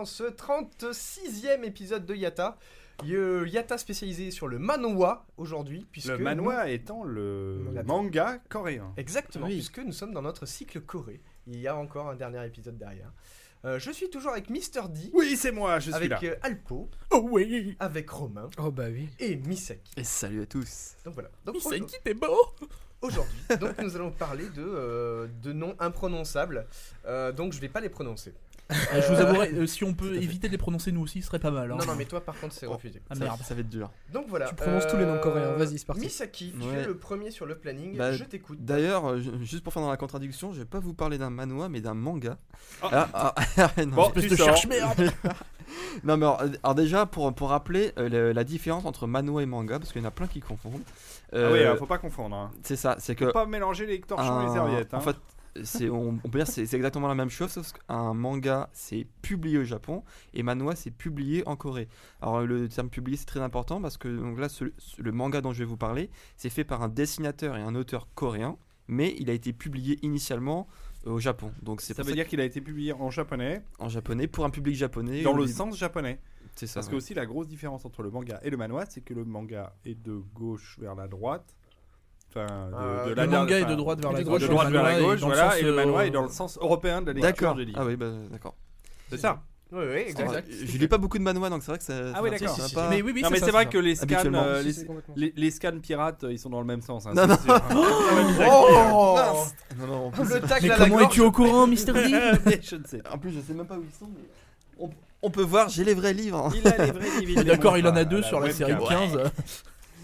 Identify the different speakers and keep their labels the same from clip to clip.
Speaker 1: Dans ce 36e épisode de Yata. Yata spécialisé sur le manhwa aujourd'hui. puisque
Speaker 2: Le manhwa étant le
Speaker 1: Manga.
Speaker 2: manga coréen.
Speaker 1: Exactement,
Speaker 3: Oui.
Speaker 1: puisque nous sommes dans notre cycle Corée. Il y a encore un dernier épisode derrière. Euh, je suis toujours avec Mister D,
Speaker 2: Oui, c'est moi, je suis
Speaker 1: avec
Speaker 2: là.
Speaker 1: euh, Alpo,
Speaker 3: Oh oui
Speaker 1: avec Romain
Speaker 3: Oh bah oui.
Speaker 1: et Misaki.
Speaker 4: Et salut à tous.
Speaker 1: Donc voilà. Donc,
Speaker 3: qui t'es beau
Speaker 1: Aujourd'hui, donc nous allons parler de, euh, de noms imprononçables. Euh, donc je vais pas les prononcer.
Speaker 5: Euh, je vous
Speaker 1: Euh,
Speaker 5: avouerai, euh, si on peut
Speaker 1: fait.
Speaker 5: éviter de les prononcer nous aussi, ce serait pas mal. hein.
Speaker 1: Non, non, mais toi par contre c'est
Speaker 4: Oh.
Speaker 1: refusé.
Speaker 5: Ah merde.
Speaker 4: ça va être dur.
Speaker 1: Donc voilà.
Speaker 3: Tu prononces tous les noms coréens, vas-y, c'est parti.
Speaker 1: Misaki, tu
Speaker 4: Ouais.
Speaker 1: es le premier sur le planning.
Speaker 4: Bah,
Speaker 1: je t'écoute.
Speaker 4: D'ailleurs, euh, ju- juste pour faire dans la contradiction, je vais pas vous parler d'un manhwa, mais d'un manga.
Speaker 2: Ah.
Speaker 4: Ah, ah, non,
Speaker 2: Bon,
Speaker 5: Espèce
Speaker 2: tu
Speaker 5: de
Speaker 2: sors.
Speaker 4: non, mais alors, euh, alors déjà, pour, pour rappeler euh, le- la différence entre manhwa et manga, parce qu'il y en a plein qui confondent.
Speaker 2: Ah
Speaker 4: Euh,
Speaker 2: oui, alors, faut pas confondre. Hein.
Speaker 4: c'est ça, c'est que.
Speaker 2: Faut pas mélanger les torchons et les serviettes. Hein.
Speaker 4: En fait, c'est, on, on peut dire que c'est exactement la même chose, sauf qu'un manga c'est publié au Japon et manhwa c'est publié en Corée. Alors le terme publié c'est très important parce que donc là ce- le manga dont je vais vous parler c'est fait par un dessinateur et un auteur coréen, mais il a été publié initialement au Japon. Donc c'est
Speaker 2: ça veut
Speaker 4: ça
Speaker 2: dire qu'il a été publié en japonais,
Speaker 4: en japonais pour un public japonais.
Speaker 2: dans le sens japonais.
Speaker 4: C'est ça.
Speaker 2: Parce que aussi la grosse différence entre le manga et le manhwa, c'est que le manga est de gauche vers la droite. Enfin, de,
Speaker 1: Euh,
Speaker 2: de
Speaker 1: le
Speaker 2: la
Speaker 5: Le manga est de droite vers la gauche.
Speaker 2: de droite vers la gauche,
Speaker 5: dans le
Speaker 2: voilà,
Speaker 5: sens,
Speaker 2: et le manhwa
Speaker 5: euh,
Speaker 2: est dans le sens européen de la lecture
Speaker 4: D'accord.
Speaker 2: du livre.
Speaker 4: Ah oui, bah, d'accord.
Speaker 2: C'est ça.
Speaker 1: Oui, oui, exact.
Speaker 4: Je lis pas beaucoup de manhwa donc c'est vrai que ça.
Speaker 2: Ah oui, d'accord.
Speaker 1: Si, si,
Speaker 4: pas-
Speaker 5: Mais oui, oui,
Speaker 2: non, mais c'est vrai
Speaker 5: ça.
Speaker 2: que les scans, euh,
Speaker 3: Si,
Speaker 2: les, les, les scans pirates, euh, ils sont dans le même sens. hein,
Speaker 4: Non,
Speaker 2: c'est sûr.
Speaker 1: Oh
Speaker 4: Non, non, en plus,
Speaker 1: Le tacle
Speaker 5: Mais
Speaker 1: à la
Speaker 5: comment es-tu au courant, Mister D
Speaker 2: je ne sais
Speaker 4: en plus, je sais même pas où ils sont. mais On, on peut voir, j'ai les vrais livres. hein.
Speaker 2: Il a les vrais livres,
Speaker 5: D'accord, il en a deux sur la série
Speaker 2: webcam.
Speaker 5: 15.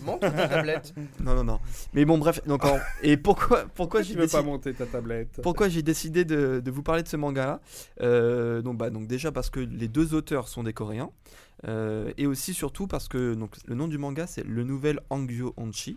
Speaker 1: Montre ta tablette.
Speaker 4: Non, non, non. Mais bon, bref. Donc, en- et pourquoi, pourquoi
Speaker 2: Tu
Speaker 4: j'ai
Speaker 2: pas
Speaker 4: décidé,
Speaker 2: monter ta tablette
Speaker 4: pourquoi j'ai décidé de, de vous parler de ce manga-là? Euh, Donc, bah, donc déjà parce que les deux auteurs sont des Coréens, euh, et aussi surtout parce que donc le nom du manga c'est le nouvel Hangyo Onchi,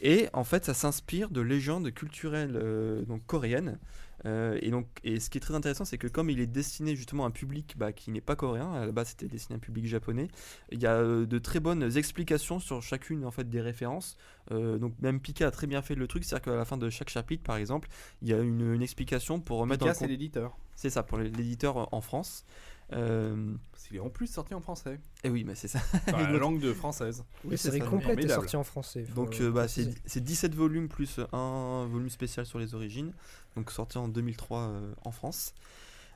Speaker 4: et en fait ça s'inspire de légendes culturelles euh, donc coréennes. Euh, et donc, et ce qui est très intéressant, c'est que comme il est destiné justement à un public bah, qui n'est pas coréen, à la base c'était destiné à un public japonais, il y a euh, de très bonnes explications sur chacune en fait des références. Euh, donc même Pika a très bien fait le truc, c'est-à-dire qu'à la fin de chaque chapitre, par exemple, il y a une, une explication pour remettre
Speaker 2: Pika,
Speaker 4: dans
Speaker 2: c'est l'éditeur.
Speaker 4: C'est ça pour l'éditeur en France. Euh,
Speaker 2: Parce qu'il est en plus sorti en français.
Speaker 4: et oui, mais c'est ça.
Speaker 2: Enfin, la langue de française.
Speaker 3: La
Speaker 4: Oui, c'est
Speaker 3: série complète est sortie en français.
Speaker 4: Donc euh, bah, c'est
Speaker 3: préciser.
Speaker 4: c'est 17 volumes plus un volume spécial sur les origines, donc sorti en 2003 euh, en France.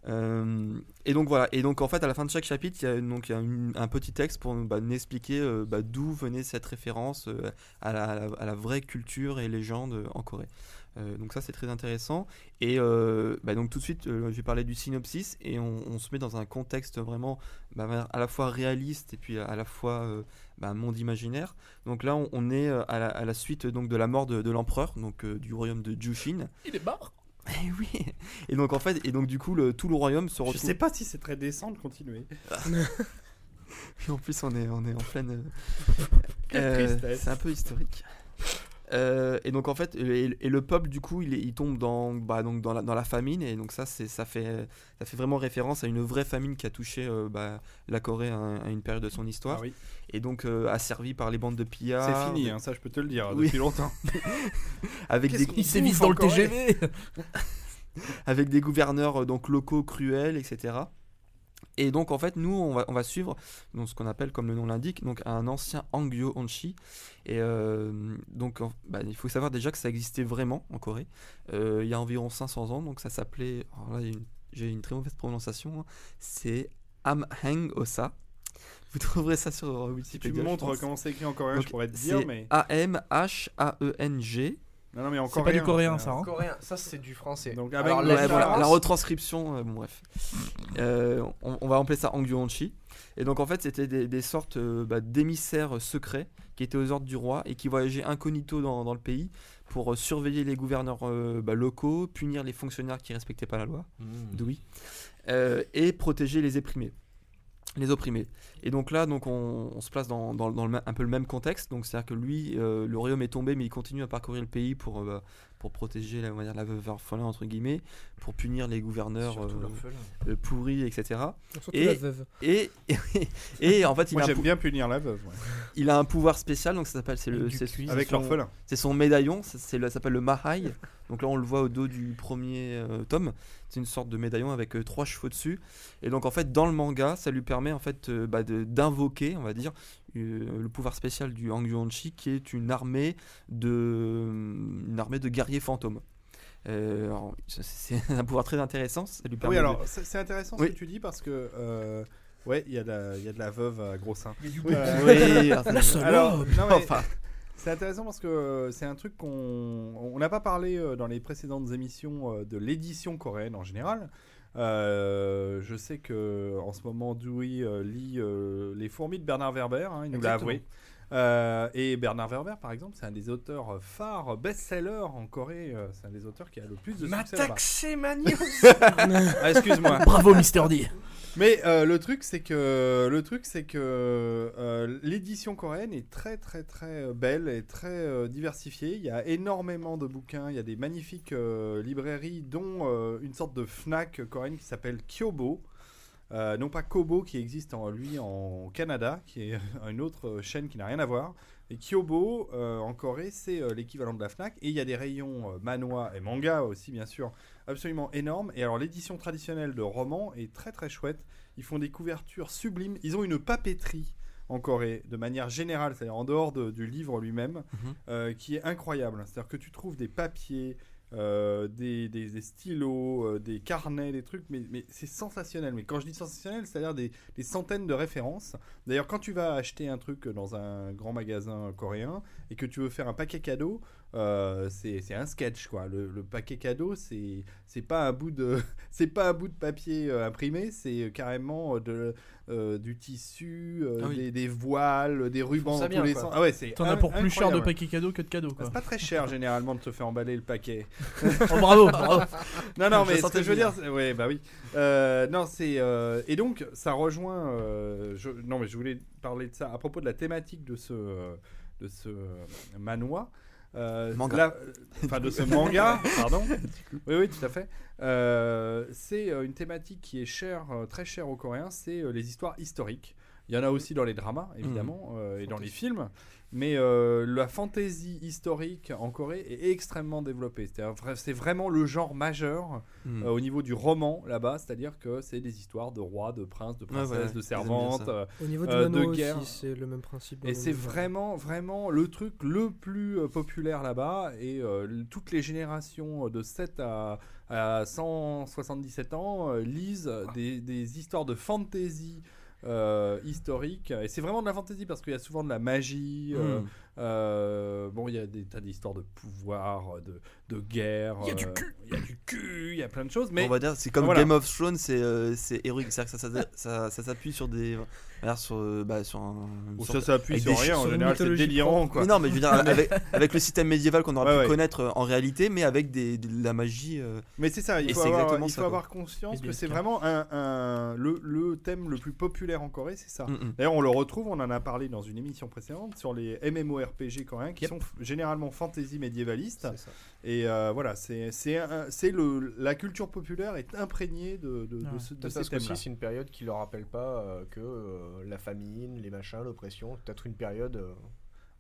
Speaker 4: Euh, et donc voilà, et donc en fait à la fin de chaque chapitre, il y a, donc, il y a une- un petit texte pour bah, nous expliquer euh, bah, d'où venait cette référence euh, à, la, à la- la vraie culture et légende en Corée. Euh, donc ça c'est très intéressant. Et euh, bah, donc tout de suite, euh, je vais parler du synopsis et on, on se met dans un contexte vraiment bah, à la fois réaliste et puis à la fois euh, bah, monde imaginaire. Donc là, on, on est à la, à la suite donc de la mort de, de l'empereur, donc euh, du royaume de Jushin.
Speaker 5: Il est mort
Speaker 4: Et oui. Et donc en fait, et donc du coup, le, tout le royaume se
Speaker 2: Je
Speaker 4: retrouve.
Speaker 2: sais pas si c'est très décent de continuer.
Speaker 4: Puis en plus, on est, on est en pleine. euh, c'est un peu historique. Euh, et donc en fait, et, et le peuple du coup, il, tombe dans, bah, donc dans, la, dans la famine et donc ça, c'est, ça fait, ça fait vraiment référence à une vraie famine qui a touché euh, bah, la Corée à, un- à une période de son histoire
Speaker 2: Ah oui.
Speaker 4: et donc euh, asservie par les bandes de pillards.
Speaker 2: C'est fini, hein, ça je peux te le dire
Speaker 4: Oui.
Speaker 2: depuis longtemps.
Speaker 4: avec des,
Speaker 5: Il s'évise
Speaker 2: bouffe
Speaker 5: dans le TGV
Speaker 4: avec des gouverneurs euh, donc locaux cruels, etc. Et donc en fait nous on va, on va suivre donc, ce qu'on appelle comme le nom l'indique donc un ancien Hangyo Onchi et euh, donc en- bah, il faut savoir déjà que ça existait vraiment en Corée Euh, il y a environ 500 ans donc ça s'appelait alors là j'ai une très mauvaise prononciation hein. c'est Amheng Osa vous trouverez ça sur euh,
Speaker 2: Si tu
Speaker 4: Wikipédia
Speaker 2: me montres comment c'est écrit en coréen,
Speaker 4: Donc,
Speaker 2: je pourrais te dire, mais.
Speaker 4: A-M-H-A-E-N-G
Speaker 2: Non, non, mais en
Speaker 5: C'est pas du
Speaker 2: coréen,
Speaker 5: ça.
Speaker 2: un-
Speaker 5: hein.
Speaker 1: Coréen, ça c'est du français.
Speaker 2: Donc,
Speaker 1: Alors,
Speaker 2: avec
Speaker 1: la
Speaker 2: le-
Speaker 4: Ouais, voilà,
Speaker 1: différence-
Speaker 4: la retranscription, euh, bon, bref. Euh, on, on va appeler ça Angyuanchi. Et donc en fait, c'était des, des sortes euh, bah, d'émissaires secrets qui étaient aux ordres du roi et qui voyageaient incognito dans, dans le pays pour euh, surveiller les gouverneurs euh, bah, locaux, punir les fonctionnaires qui respectaient pas la loi,
Speaker 1: Mmh.
Speaker 4: d'oui, euh, et protéger les opprimés. Les opprimés. Et donc là, donc on, on se place dans, dans- dans le ma- un peu le même contexte. Donc c'est-à-dire que lui, euh, le royaume est tombé, mais il continue à parcourir le pays pour, euh, pour protéger la, on va dire, la veuve orphelin entre guillemets, pour punir les gouverneurs euh, euh, pourris, etc. Et-
Speaker 3: la veuve.
Speaker 4: Et, et, en fait, il
Speaker 2: Moi, j'aime bien punir la veuve. ouais.
Speaker 4: il a un pouvoir spécial. Donc ça s'appelle, c'est le,
Speaker 5: Avec
Speaker 2: l'orphelin.
Speaker 4: c'est son médaillon, c'est- c'est le- ça s'appelle le Mahai. Donc là, on le voit au dos du premier euh, tome. C'est une sorte de médaillon avec euh, trois chevaux dessus. Et donc, en fait, dans le manga, ça lui permet en fait euh, bah, d'invoquer, on va dire, euh, le pouvoir spécial du Hangyuanchi, qui est une armée de, une armée de guerriers fantômes. Euh, c'est- un pouvoir très intéressant. Ça lui permet
Speaker 2: Oui,
Speaker 4: de-
Speaker 2: alors, c'est c'est intéressant
Speaker 4: Oui.
Speaker 2: ce que tu dis parce que. euh, Ouais, il y, a de la- il y a de la veuve à gros seins.
Speaker 5: Il y a du
Speaker 2: Oui.
Speaker 5: Euh,
Speaker 4: Oui, alors,
Speaker 5: La salope.
Speaker 2: Alors, non, mais
Speaker 4: enfin,
Speaker 2: c'est intéressant parce que euh, c'est un truc qu'on on n'a pas parlé euh, dans les précédentes émissions euh, de l'édition coréenne en général. Euh, je sais que en ce moment Dewey lit euh, Les fourmis de Bernard Werber, hein, il nous l'a avoué. Euh, et Bernard Werber, par exemple, c'est un des auteurs phares, best-seller en Corée. euh, c'est un des auteurs qui a le plus de succès là-bas.
Speaker 1: Mataxé
Speaker 2: Ah, excuse-moi.
Speaker 5: Bravo, Mister D.
Speaker 2: Mais euh, le truc c'est que le truc c'est que euh, l'édition coréenne est très très très belle et très euh, diversifiée. Il y a énormément de bouquins, il y a des magnifiques euh, librairies dont euh, une sorte de Fnac coréenne qui s'appelle Kyobo. Euh, non pas Kobo qui existe en lui en Canada, qui est une autre chaîne qui n'a rien à voir. Et Kyobo euh, en Corée, c'est euh, l'équivalent de la Fnac. Et il y a des rayons euh, manhwa et manga aussi, bien sûr, absolument énormes. Et alors l'édition traditionnelle de romans est très très chouette. Ils font des couvertures sublimes. Ils ont une papeterie en Corée de manière générale, c'est-à-dire en dehors de- du livre lui-même,
Speaker 4: Mhm.
Speaker 2: euh, qui est incroyable. C'est-à-dire que tu trouves des papiers, euh, des, stylos, euh, des carnets, des trucs, mais, c'est sensationnel. Mais quand je dis sensationnel, c'est-à-dire des centaines de références. D'ailleurs, quand tu vas acheter un truc dans un grand magasin coréen et que tu veux faire un paquet cadeau, euh, c'est c'est un sketch quoi. Le, le paquet cadeau, c'est c'est pas un bout de c'est pas un bout de papier euh, imprimé, c'est carrément euh, de euh, du tissu, euh,
Speaker 4: Ah oui.
Speaker 2: des, des voiles, des rubans
Speaker 1: ça
Speaker 2: dans
Speaker 1: bien,
Speaker 2: tous les
Speaker 1: quoi.
Speaker 2: sens. Ah ouais, c'est
Speaker 5: T'en as
Speaker 2: in-
Speaker 5: pour plus cher de
Speaker 2: incroyable.
Speaker 5: paquets cadeaux que de cadeaux, quoi.
Speaker 2: C'est pas très cher généralement de te faire emballer le paquet.
Speaker 5: Oh, bravo, bravo.
Speaker 2: Non, non,
Speaker 4: Je
Speaker 2: mais ce que je veux dire, c'est- ouais, bah oui. Euh, non, c'est euh, et donc ça rejoint. euh, je- non, mais je voulais parler de ça à propos de la thématique de ce de ce manoir. Euh,
Speaker 4: Manga.
Speaker 2: là, euh, enfin de ce manga, pardon. Oui, oui, tout à fait. Euh, c'est euh, une thématique qui est chère, euh, très chère aux Coréens, c'est les histoires historiques. Il y en a aussi dans les dramas, évidemment, euh, et dans les films. Mais euh, la fantaisie historique en Corée est extrêmement développée. C'est vraiment le genre majeur
Speaker 4: hmm.
Speaker 2: euh, au niveau du roman là-bas, c'est-à-dire que c'est des histoires de rois, de princes, de
Speaker 4: Ouais, ouais,
Speaker 2: princesses, de
Speaker 4: ils aiment bien
Speaker 2: servantes. euh,
Speaker 3: Au niveau du
Speaker 2: Euh, de
Speaker 3: aussi,
Speaker 2: guerre.
Speaker 3: c'est le même principe.
Speaker 2: et c'est vraiment, vraiment le truc le plus euh, populaire là-bas. Et euh, toutes les générations de 7 à, à 177 ans euh, lisent des, des histoires de fantasy euh, historique. Et c'est vraiment de la fantasy parce qu'il y a souvent de la magie. euh,
Speaker 4: Hmm.
Speaker 2: Euh, bon, il y a des tas d'histoires de pouvoir, de, de guerre.
Speaker 5: Il y a du
Speaker 2: euh,
Speaker 5: cul.
Speaker 2: Il y a du cul, il y a plein de choses. Mais
Speaker 4: on va dire c'est comme
Speaker 2: voilà.
Speaker 4: Game of Thrones c'est euh, c'est héroïque c'est à dire que ça, ça, ça, ça s'appuie sur des sur bah, sur un sorte
Speaker 2: ça s'appuie
Speaker 4: avec
Speaker 2: sur
Speaker 4: des
Speaker 2: rien. En général, c'est délirant. Quoi.
Speaker 4: Mais non, mais je veux dire, avec, avec le système médiéval qu'on aurait
Speaker 2: Ouais,
Speaker 4: pu
Speaker 2: ouais.
Speaker 4: connaître en réalité, mais avec des, de la magie. euh,
Speaker 2: Mais c'est ça, il faut avoir, il faut conscience que c'est vraiment un, un- le, le thème le plus populaire en Corée, c'est ça.
Speaker 4: mm, mm.
Speaker 2: D'ailleurs, on le retrouve, on en a parlé dans une émission précédente sur les MMORPG coréens qui
Speaker 5: Yep.
Speaker 2: sont généralement fantasy
Speaker 1: ça.
Speaker 2: Et euh, voilà, c'est c'est un- c'est le la culture populaire est imprégnée de, de, de
Speaker 5: Ouais.
Speaker 2: ce- de ces thèmes-là.
Speaker 1: c'est une période qui leur rappelle pas euh, que euh, la famine, les machins, l'oppression, peut-être une période euh,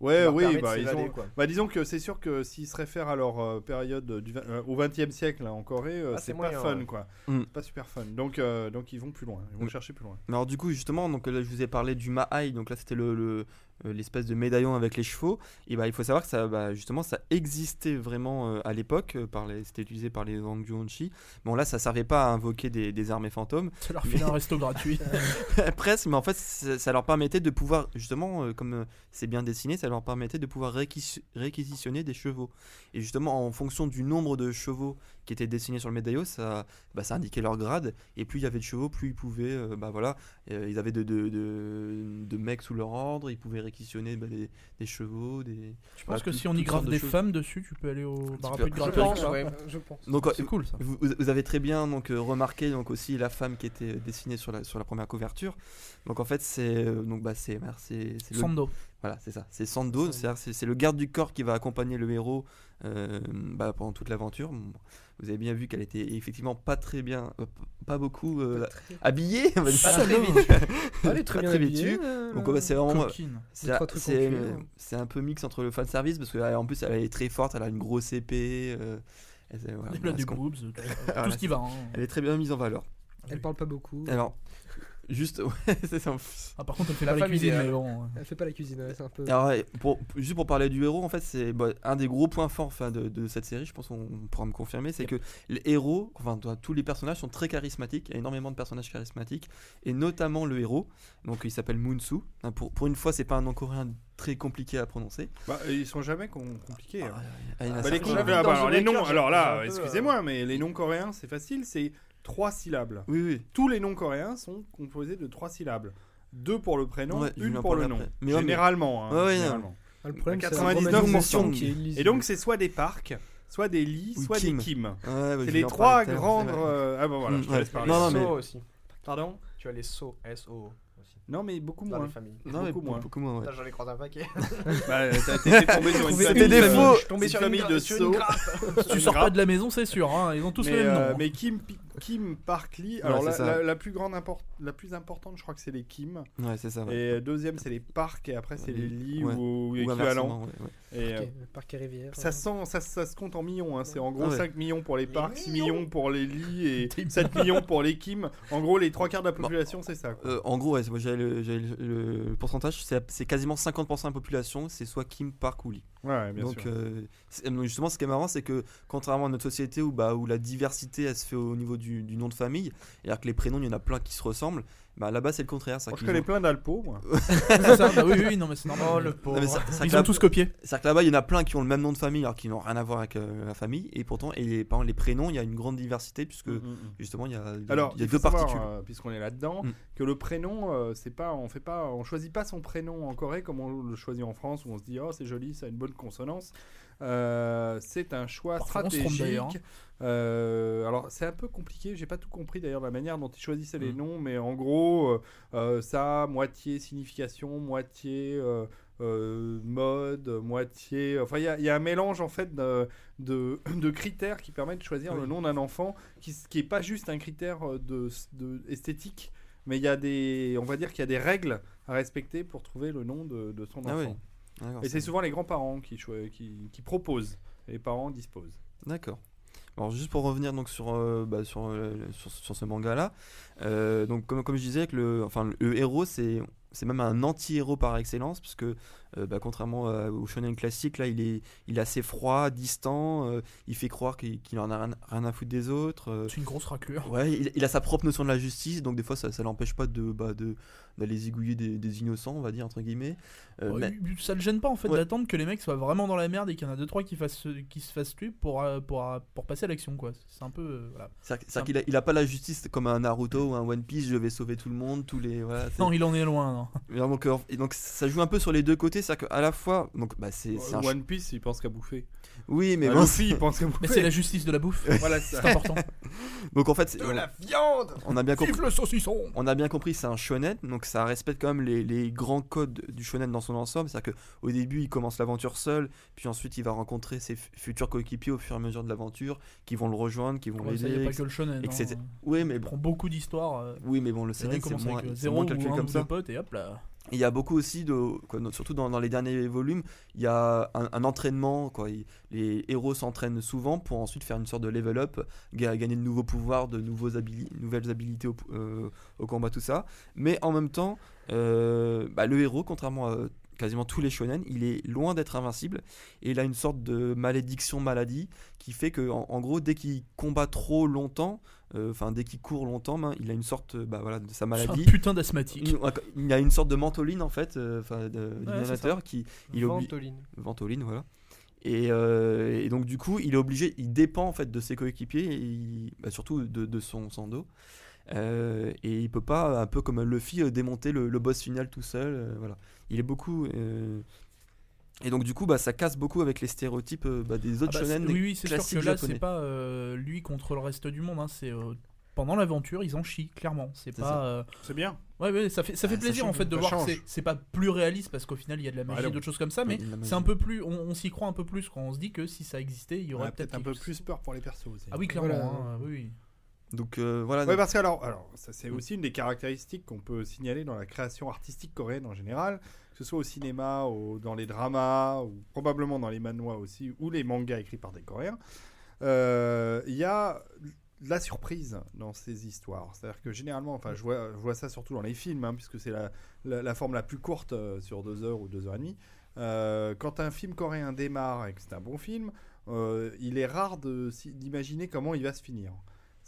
Speaker 2: Ouais, oui,
Speaker 1: de
Speaker 2: bah, ils
Speaker 1: s'évader,
Speaker 2: ont,
Speaker 1: quoi.
Speaker 2: bah, disons que c'est sûr que s'ils se réfèrent à leur euh, période du, euh, au XXe siècle là, en Corée, euh,
Speaker 1: Ah,
Speaker 2: c'est pas
Speaker 1: moyen,
Speaker 2: fun
Speaker 1: ouais.
Speaker 2: quoi.
Speaker 4: Mm.
Speaker 2: C'est pas super fun. Donc, euh, donc ils vont plus loin, ils vont
Speaker 4: Mm.
Speaker 2: chercher plus loin.
Speaker 4: Mais alors du coup justement, donc là je vous ai parlé du Mahai, donc là c'était le, le, l'espèce de médaillon avec les chevaux. Et bah, il faut savoir que ça, bah, justement, ça existait vraiment euh, à l'époque. euh, par les- C'était utilisé par les Angjuonchi. Bon, là, ça servait pas à invoquer des, des armées fantômes.
Speaker 5: Ça leur file un resto gratuit.
Speaker 4: Presque, mais en fait, ça, ça leur permettait de pouvoir, justement, euh, comme euh, c'est bien dessiné, ça leur permettait de pouvoir réquisi- réquisitionner des chevaux. Et justement, en fonction du nombre de chevaux qui étaient dessinés sur le médaillon, ça, bah, ça indiquait leur grade. Et plus il y avait de chevaux, plus ils pouvaient, euh, bah voilà, euh, ils avaient de, de, de, de mecs sous leur ordre, ils pouvaient réquisitionner bah, des, des chevaux, des.
Speaker 5: Je pense que
Speaker 4: tout-
Speaker 5: si on y grave
Speaker 4: de
Speaker 5: des
Speaker 4: choses.
Speaker 5: femmes dessus, tu peux aller au rapide
Speaker 4: je pense,
Speaker 5: quoi.
Speaker 3: ouais, je pense.
Speaker 4: Donc,
Speaker 5: C'est cool ça.
Speaker 4: Vous, avez très bien donc euh, remarqué donc aussi la femme qui était dessinée sur la sur la première couverture. Donc en fait c'est donc bah c'est c'est c'est le-
Speaker 5: Sando.
Speaker 4: Voilà c'est ça c'est Sando c'est le garde du corps qui va accompagner le héros euh, bah, pendant toute l'aventure. Vous avez bien vu qu'elle était effectivement pas très bien euh, pas beaucoup euh, habillée. on va dire.
Speaker 3: Pas très vêtue. Elle est très
Speaker 4: Pas
Speaker 3: bien
Speaker 4: très
Speaker 3: habillée, euh,
Speaker 4: Donc c'est vraiment c'est un peu mix entre le fan service parce qu'en plus elle est très forte, elle a une grosse épée. elle- voilà,
Speaker 5: Elle a
Speaker 4: voilà,
Speaker 5: des
Speaker 4: ce qu'on-
Speaker 5: boobs, tout, tout
Speaker 4: Voilà,
Speaker 5: ce qui va. hein.
Speaker 4: Elle est très bien mise en valeur.
Speaker 3: Elle parle pas beaucoup.
Speaker 4: Alors, juste, ouais, c'est ça.
Speaker 5: Ah, par contre, elle fait
Speaker 1: La
Speaker 5: pas la
Speaker 1: famille
Speaker 5: cuisine, mais bon.
Speaker 3: Elle fait pas la cuisine, ouais, c'est un peu.
Speaker 4: Alors, ouais, pour, juste pour parler du héros, en fait, c'est bah, un des gros points forts enfin, de, de cette série, je pense qu'on pourra me confirmer, c'est que les héros, enfin tous les personnages sont très charismatiques, il y a énormément de personnages charismatiques, et notamment le héros, donc il s'appelle Moonsu. Hein, pour, pour une fois, c'est pas un nom coréen très compliqué à prononcer.
Speaker 2: Bah, ils sont jamais com- compliqués. hein.
Speaker 4: Ah,
Speaker 2: Bah, les, ah, bah, alors, les noms, là, excusez-moi, mais les noms coréens, c'est facile, c'est trois syllabes.
Speaker 4: Oui, oui.
Speaker 2: Tous les noms coréens sont composés de trois syllabes. Deux pour le prénom,
Speaker 4: Ouais,
Speaker 2: une pour le nom.
Speaker 4: Mais ouais, mais-
Speaker 2: généralement. hein,
Speaker 4: Ouais,
Speaker 2: généralement.
Speaker 3: Ah, le problème, c'est
Speaker 2: 99%
Speaker 3: la romanisation qui est
Speaker 2: Et donc, c'est soit des parcs, soit des lits, soit
Speaker 4: Kim.
Speaker 2: des Kim.
Speaker 4: Ouais,
Speaker 2: C'est les trois grandes. euh, Ah bah voilà,
Speaker 4: Mm,
Speaker 2: je te
Speaker 4: ouais.
Speaker 2: laisse parler.
Speaker 4: Non, non, mais-
Speaker 1: SO aussi.
Speaker 2: Pardon?
Speaker 1: Tu as les SO, SO aussi.
Speaker 2: Non, mais beaucoup
Speaker 1: Dans
Speaker 2: moins.
Speaker 1: les familles.
Speaker 4: Non, mais
Speaker 2: beaucoup moins.
Speaker 4: beaucoup moins. ouais.
Speaker 1: Putain, J'en ai croisé un paquet.
Speaker 2: Bah, t'as t'es tombé sur une famille,
Speaker 3: des
Speaker 4: défauts.
Speaker 1: Je suis tombé
Speaker 2: une
Speaker 1: sur
Speaker 2: famille
Speaker 1: une,
Speaker 2: de.
Speaker 5: Si tu sors pas de la maison, c'est sûr. hein, Ils ont tous
Speaker 2: mais,
Speaker 5: le même nom.
Speaker 2: euh,
Speaker 5: hein.
Speaker 2: mais Kim, Pi- Kim Park Lee, alors
Speaker 4: Ouais,
Speaker 2: la, la- la plus grande import- la plus importante, je crois que c'est les Kim.
Speaker 4: Ouais, c'est ça. ouais.
Speaker 2: Et deuxième, c'est les parcs, et après, c'est les lits
Speaker 4: Ouais.
Speaker 2: ou, ou
Speaker 4: Ou
Speaker 2: équivalent. Et, euh,
Speaker 3: Ok, Parc et rivière.
Speaker 2: ça, sent, ça, ça se compte en millions. hein. C'est en gros
Speaker 4: Ah ouais.
Speaker 2: 5 millions pour les
Speaker 1: Les
Speaker 2: parcs, 6
Speaker 1: millions.
Speaker 2: pour les lits et
Speaker 5: T'es
Speaker 2: 7 millions pour les Kim. En gros, les trois quarts de la
Speaker 4: Bon.
Speaker 2: population, c'est ça. quoi.
Speaker 4: Euh, en gros, ouais, c'est- moi, j'avais le, le- le pourcentage, c'est c'est quasiment 50% de la population, c'est soit Kim, Park ou Lee.
Speaker 2: Ouais, bien
Speaker 4: Donc,
Speaker 2: sûr.
Speaker 4: euh, justement, ce qui est marrant, c'est que contrairement à notre société où, bah, où la diversité elle se fait au niveau du, du nom de famille, c'est-à-dire que les prénoms, il y en a plein qui se ressemblent, bah, là-bas c'est le contraire.
Speaker 2: Moi, je connais
Speaker 4: qu'ils
Speaker 2: plein d'Alpo, moi.
Speaker 5: C'est ça, bah oui, oui, non, mais c'est normal.
Speaker 1: Oh le
Speaker 4: ont-
Speaker 1: pauvre.
Speaker 4: Non, c'est-à-dire
Speaker 5: Ils
Speaker 4: que
Speaker 5: ont
Speaker 4: là-
Speaker 5: tous copié.
Speaker 4: c'est-à-dire que là-bas, il y en a plein qui ont le même nom de famille alors qu'ils n'ont rien à voir avec euh, la famille, et pourtant, et les, par exemple, les prénoms, il y a une grande diversité puisque
Speaker 2: Mm, mm, mm.
Speaker 4: justement, il y a,
Speaker 2: Alors,
Speaker 4: il y a
Speaker 2: il
Speaker 4: deux
Speaker 2: savoir,
Speaker 4: particules.
Speaker 2: euh, puisqu'on est là-dedans,
Speaker 4: Mm.
Speaker 2: que le prénom, euh, c'est pas, on fait pas, on choisit pas son prénom en Corée comme on le choisit en France où on se dit oh c'est joli, ça a une bonne consonance. Euh, c'est un choix
Speaker 5: Parfois,
Speaker 2: stratégique. Euh, alors c'est un peu compliqué, j'ai pas tout compris d'ailleurs la manière dont ils choisissaient les
Speaker 4: Mm.
Speaker 2: noms, mais en gros euh, ça moitié signification, moitié mode, moitié. Enfin il y, a- il y a un mélange en fait de, de, de critères qui permettent de choisir
Speaker 4: Oui.
Speaker 2: le nom d'un enfant, qui, qui est pas juste un critère de, de esthétique, mais il y a des, on va dire qu'il y a des règles à respecter pour trouver le nom de, de son
Speaker 4: Ah
Speaker 2: enfant.
Speaker 4: oui.
Speaker 2: Et c'est souvent les grands-parents qui, qui, qui proposent, et les parents disposent.
Speaker 4: D'accord. Alors juste pour revenir donc sur euh, bah, sur, euh, sur, sur ce manga là, donc comme, comme je disais que le enfin le héros c'est c'est même un anti-héros par excellence puisque euh, bah, contrairement à- au shonen classique là il est il est assez froid, distant, euh, il fait croire qu'il qu'il en a rien, rien à foutre des autres. euh,
Speaker 5: C'est une grosse raclure.
Speaker 4: Ouais, il, il a sa propre notion de la justice, donc des fois ça, ça l'empêche pas de bah, de d'aller zigouiller des, des innocents, on va dire entre guillemets. Euh,
Speaker 5: Ouais,
Speaker 4: mais-
Speaker 5: Ça le gêne pas en fait
Speaker 4: Ouais.
Speaker 5: d'attendre que les mecs soient vraiment dans la merde et qu'il y en a deux trois qui, fassent, qui se fassent tuer pour, euh, pour, euh, pour passer à l'action quoi. C'est un peu. euh, voilà.
Speaker 4: C'est-à-dire qu'il a, il a pas la justice comme un Naruto ou un One Piece, je vais sauver tout le monde, tous les voilà.
Speaker 5: Non, il en est loin. Non.
Speaker 4: Et donc, euh, et donc ça joue un peu sur les deux côtés, c'est-à-dire qu'à la fois, donc bah c'est c'est un ch-
Speaker 2: One Piece, il pense qu'à bouffer.
Speaker 4: oui, mais
Speaker 2: Ah,
Speaker 4: bon,
Speaker 2: Luffy, il pense qu'à bouffer.
Speaker 5: Mais c'est la justice de la bouffe.
Speaker 2: Voilà, c'est
Speaker 5: C'est
Speaker 2: ça.
Speaker 5: important.
Speaker 4: donc en fait, c'est-
Speaker 1: De
Speaker 4: on,
Speaker 1: la viande
Speaker 4: on a bien compris.
Speaker 5: Vive le saucisson
Speaker 4: On a bien compris, c'est un shonen, donc ça respecte quand même les, les grands codes du shonen dans son ensemble. C'est-à-dire qu'au début, il commence l'aventure seul, puis ensuite, il va rencontrer ses fu- futurs coéquipiers au fur et à mesure de l'aventure, qui vont le rejoindre, qui vont
Speaker 5: Ouais, ça, y a
Speaker 4: l'aider.
Speaker 5: pas
Speaker 4: etc.
Speaker 5: que le shonen.
Speaker 4: et que
Speaker 5: hein.
Speaker 4: Oui, mais
Speaker 5: Il
Speaker 4: bon,
Speaker 5: prend beaucoup d'histoires. euh,
Speaker 4: oui, mais bon, le
Speaker 5: c'est vrai,
Speaker 4: shonen,
Speaker 5: il
Speaker 4: c'est
Speaker 5: commence
Speaker 4: moins,
Speaker 5: avec euh,
Speaker 4: c'est
Speaker 5: zéro
Speaker 4: moins
Speaker 5: ou
Speaker 4: calculé
Speaker 5: un
Speaker 4: comme ça.
Speaker 5: potes et hop là.
Speaker 4: Il y a beaucoup aussi, de, surtout dans, les derniers volumes, il y a un, entraînement. Quoi. Les héros s'entraînent souvent pour ensuite faire une sorte de level up, ga- gagner de nouveaux pouvoirs, de nouveaux habili- nouvelles habilités au, euh, combat, tout ça. Mais en même temps, euh, bah, le héros, contrairement à quasiment tous les shonen, il est loin d'être invincible et il a une sorte de malédiction maladie qui fait que en, gros dès qu'il combat trop longtemps, enfin dès qu'il court longtemps, ben, il a une sorte euh, bah, voilà, de sa
Speaker 5: C'est un
Speaker 4: maladie.
Speaker 5: putain d'asthmatique.
Speaker 4: Il, a une sorte de mentoline en fait, euh, enfin d'inhalateur qui il obli-
Speaker 1: Ventoline.
Speaker 4: Ventoline, voilà. Et, euh, et donc du coup, il est obligé, il dépend en fait de ses coéquipiers, et il- bah, surtout de, de son Sando. Euh, et il peut pas, un peu comme Luffy, euh, démonter le, le boss final tout seul. euh, voilà. Il est beaucoup. Et donc du coup, bah, ça casse beaucoup avec les stéréotypes euh, bah, des
Speaker 5: Ah
Speaker 4: autres
Speaker 5: bah, c'est-
Speaker 4: shonen.
Speaker 5: oui, oui, c'est sûr que là, c'est pas euh, lui contre le reste du monde. hein, c'est euh, pendant l'aventure, ils en chient clairement. C'est pas. euh,
Speaker 2: C'est bien.
Speaker 5: Ouais, ouais, ça fait, ça fait
Speaker 2: Ah, ça
Speaker 5: plaisir en fait de
Speaker 2: ça
Speaker 5: voir que
Speaker 2: change.
Speaker 5: c'est- c'est pas plus réaliste parce qu'au final il y a de la magie
Speaker 2: non.
Speaker 5: d'autres choses comme ça, mais c'est un peu plus. On, on s'y croit un peu plus quand on se dit que si ça existait, il y aurait
Speaker 2: a peut-être un peu plus peur pour les persos aussi.
Speaker 5: Ah oui, clairement.
Speaker 3: Voilà.
Speaker 5: hein, oui.
Speaker 4: Donc euh, voilà.
Speaker 2: Ouais, parce que alors, alors ça c'est aussi une des caractéristiques qu'on peut signaler dans la création artistique coréenne en général, que ce soit au cinéma, dans les dramas, ou probablement dans les manhwas aussi, ou les mangas écrits par des Coréens. Euh, Il y a de la surprise dans ces histoires. C'est-à-dire que généralement, enfin, je vois, ça surtout dans les films, hein, puisque c'est la, forme la plus courte euh, sur deux heures ou deux heures et demie. Euh, quand un film coréen démarre et que c'est un bon film, il est rare d'imaginer comment il va se finir.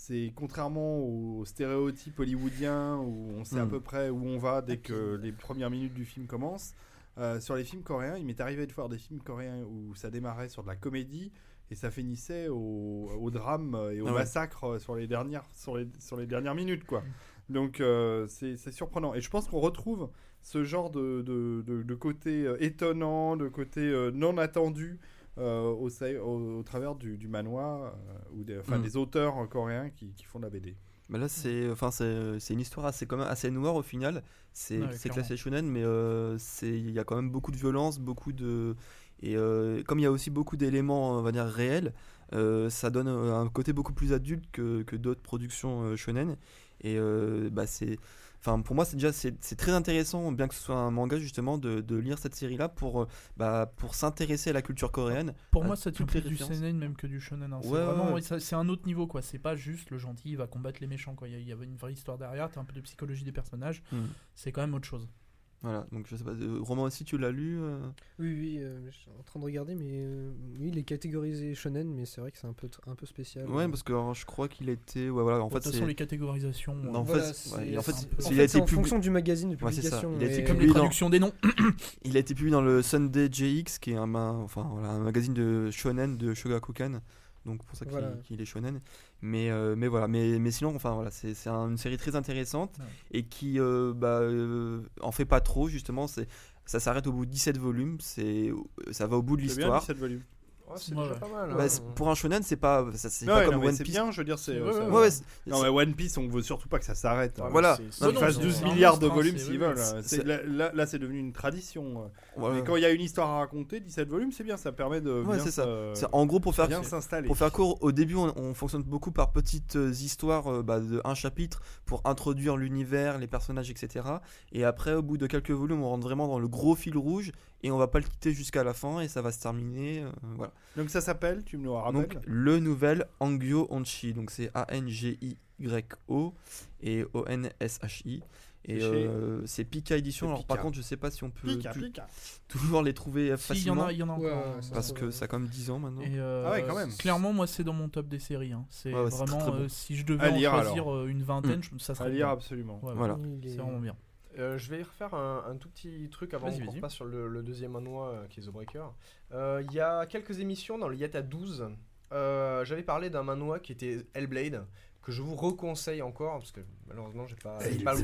Speaker 2: C'est contrairement aux stéréotypes hollywoodiens où on sait à
Speaker 4: Mm.
Speaker 2: peu près où on va dès que les premières minutes du film commencent. euh, sur les films coréens, il m'est arrivé de voir des films coréens où ça démarrait sur de la comédie et ça finissait au, au drame et au
Speaker 4: Ah ouais.
Speaker 2: massacre sur les dernières sur les, sur les dernières minutes quoi. Donc euh, c'est surprenant et je pense qu'on retrouve ce genre de, de, de- de côté euh, étonnant, de côté non attendu au, sa- au, au travers du, du manoir euh, ou des, enfin,
Speaker 4: Mm.
Speaker 2: des auteurs euh, coréens qui, qui font de la BD.
Speaker 4: Bah là, c'est enfin c'est une histoire assez quand même assez noire au final. C'est
Speaker 5: Ouais,
Speaker 4: classé shonen, mais euh, c'est il y a quand même beaucoup de violence, beaucoup de et euh, comme il y a aussi beaucoup d'éléments on va dire réels, euh, ça donne euh, un côté beaucoup plus adulte que, que d'autres productions euh, shonen. Et euh, bah c'est Enfin, pour moi, c'est déjà c'est très intéressant, bien que ce soit un manga justement, de, de lire cette série-là pour, euh, bah, pour s'intéresser à la culture coréenne.
Speaker 5: Pour moi, ça tient plus du seinen même que du shonen. hein. C'est
Speaker 4: Ouais, ouais,
Speaker 5: vraiment,
Speaker 4: ouais.
Speaker 5: ouais, ça- c'est un autre niveau quoi. C'est pas juste le gentil il va combattre les méchants quoi. Il y, a- il y avait une vraie histoire derrière. T'as un peu de psychologie des personnages.
Speaker 4: Hmm.
Speaker 5: C'est quand même autre chose.
Speaker 4: Voilà, donc je sais pas, euh, Romain aussi, tu l'as lu euh
Speaker 3: Oui, oui, euh, je suis en train de regarder, mais euh, oui, il est catégorisé shonen, mais c'est vrai que c'est un peu, un peu spécial.
Speaker 4: Ouais, parce que alors, je crois qu'il était. Ouais, voilà, en
Speaker 5: de
Speaker 4: fait,
Speaker 5: toute façon, les catégorisations.
Speaker 4: Non, en
Speaker 3: Voilà,
Speaker 4: fait, ouais, en
Speaker 3: en
Speaker 4: il
Speaker 3: fait,
Speaker 4: a été
Speaker 3: en
Speaker 4: publié-
Speaker 3: fonction du magazine de
Speaker 4: Ouais,
Speaker 3: publication.
Speaker 4: Il a été
Speaker 3: et-
Speaker 5: comme les
Speaker 4: dans-
Speaker 5: traductions des noms.
Speaker 4: Il a été publié dans le Sunday JX, qui est un, ma- enfin, voilà, un magazine de shonen de Shogakukan. Donc pour ça qu'il
Speaker 3: Voilà.
Speaker 4: est shonen. Mais, euh, mais voilà, mais, mais sinon, enfin voilà, c'est c'est un- une série très intéressante
Speaker 5: Ouais.
Speaker 4: et qui euh, bah, euh, en fait pas trop justement. C'est ça s'arrête au bout de 17 volumes. C'est ça va au bout de l'histoire.
Speaker 2: 17 volumes.
Speaker 1: Ouais, c'est
Speaker 5: Ouais,
Speaker 1: déjà
Speaker 5: ouais.
Speaker 1: pas mal. Hein.
Speaker 4: c'est- pour un shonen, c'est pas ça, c'est
Speaker 2: Ouais,
Speaker 4: pas
Speaker 2: non,
Speaker 4: comme
Speaker 2: mais
Speaker 4: One
Speaker 2: c'est
Speaker 4: Piece.
Speaker 2: bien, je veux dire, c'est.
Speaker 5: Ouais,
Speaker 2: euh,
Speaker 5: ouais,
Speaker 4: Ouais, ouais, c'est-
Speaker 2: Non, mais One Piece, on veut surtout pas que ça s'arrête. hein.
Speaker 4: Voilà.
Speaker 1: C'est-
Speaker 4: Non,
Speaker 2: Qu'ils
Speaker 5: non,
Speaker 2: fassent
Speaker 5: non,
Speaker 2: 12
Speaker 5: c'est un
Speaker 2: milliards de
Speaker 5: hein,
Speaker 2: volumes
Speaker 5: c'est-
Speaker 2: s'ils veulent. hein.
Speaker 4: c'est-
Speaker 2: C'est- Là, c'est devenu une tradition. euh. Mais quand il y a une histoire à raconter, 17 volumes, c'est bien, ça permet de
Speaker 4: Ouais,
Speaker 2: bien
Speaker 4: c'est ça. C'est- En gros, pour faire
Speaker 2: bien s'installer.
Speaker 4: Pour faire court, au début, on, on fonctionne beaucoup par petites euh, histoires bah, de un chapitre pour introduire l'univers, les personnages, etc. Et après, au bout de quelques volumes, on rentre vraiment dans le gros fil rouge et on va pas le quitter jusqu'à la fin et ça va se terminer. euh, voilà.
Speaker 2: Donc ça s'appelle, tu me le rappelles
Speaker 4: Donc, le nouvel Angyo Onchi, donc c'est A-N-G-Y-O et O-N-S-H-I. Et
Speaker 2: C'est
Speaker 4: euh, c'est Pika Edition. Alors, par contre, je sais pas si on peut
Speaker 2: Pika,
Speaker 4: tou-
Speaker 2: Pika.
Speaker 4: toujours les trouver
Speaker 5: Si, il y en
Speaker 4: facilement.
Speaker 5: a, y en a
Speaker 3: Ouais,
Speaker 5: encore.
Speaker 3: ouais,
Speaker 5: hein.
Speaker 4: parce que ça a quand même 10 ans maintenant.
Speaker 5: Et euh,
Speaker 2: Ah ouais, quand même.
Speaker 5: Clairement, moi, c'est dans mon top des séries. hein. C'est
Speaker 4: Ouais, ouais, c'est
Speaker 5: vraiment,
Speaker 4: très, très bon.
Speaker 5: euh, si je devais
Speaker 2: À
Speaker 5: en
Speaker 2: lire,
Speaker 5: choisir euh, une vingtaine,
Speaker 4: Mm.
Speaker 5: ça
Speaker 2: À
Speaker 5: serait
Speaker 2: lire
Speaker 5: bien.
Speaker 2: absolument.
Speaker 5: Ouais,
Speaker 4: Voilà.
Speaker 3: Il est-
Speaker 5: C'est vraiment bien.
Speaker 1: Euh, je vais y refaire un, un tout petit truc avant qu'on
Speaker 5: vas-y.
Speaker 1: passe sur le, le deuxième manoir euh, qui est The Breaker. Euh, Il y a quelques émissions dans le Yata 12. euh, J'avais parlé d'un manoir qui était Hellblade que je vous reconseille encore parce que malheureusement j'ai pas, pas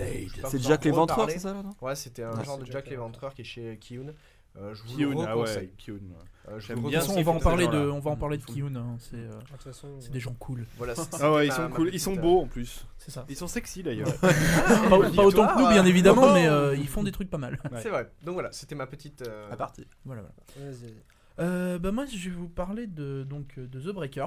Speaker 4: C'est Jack l'Éventreur, c'est ça là non?
Speaker 1: Ouais, c'était un
Speaker 4: Ouais,
Speaker 1: genre de
Speaker 3: Jack
Speaker 1: Jack l'Éventreur qui est chez Kiyun. Euh, je vous
Speaker 2: Kyun,
Speaker 1: le
Speaker 2: ah ouais.
Speaker 1: Euh, je vous
Speaker 2: bien
Speaker 5: façon, on va en parler de, on va en parler de Kiyun. hein, C'est euh,
Speaker 3: façon,
Speaker 5: c'est des gens cool.
Speaker 1: Voilà, c'est-
Speaker 2: Ah ouais, ils sont cool, ils sont beaux en plus.
Speaker 5: C'est ça.
Speaker 2: Ils sont sexy d'ailleurs.
Speaker 5: Pas, pas autant que nous, bien évidemment,
Speaker 1: oh.
Speaker 5: mais euh, ils font des trucs pas mal.
Speaker 2: Ouais.
Speaker 1: C'est vrai. Donc voilà, c'était ma petite. euh,
Speaker 4: À partir.
Speaker 5: Voilà, voilà.
Speaker 3: vas-y, vas-y.
Speaker 5: Euh, bah moi je vais vous parler de, donc, de The Breaker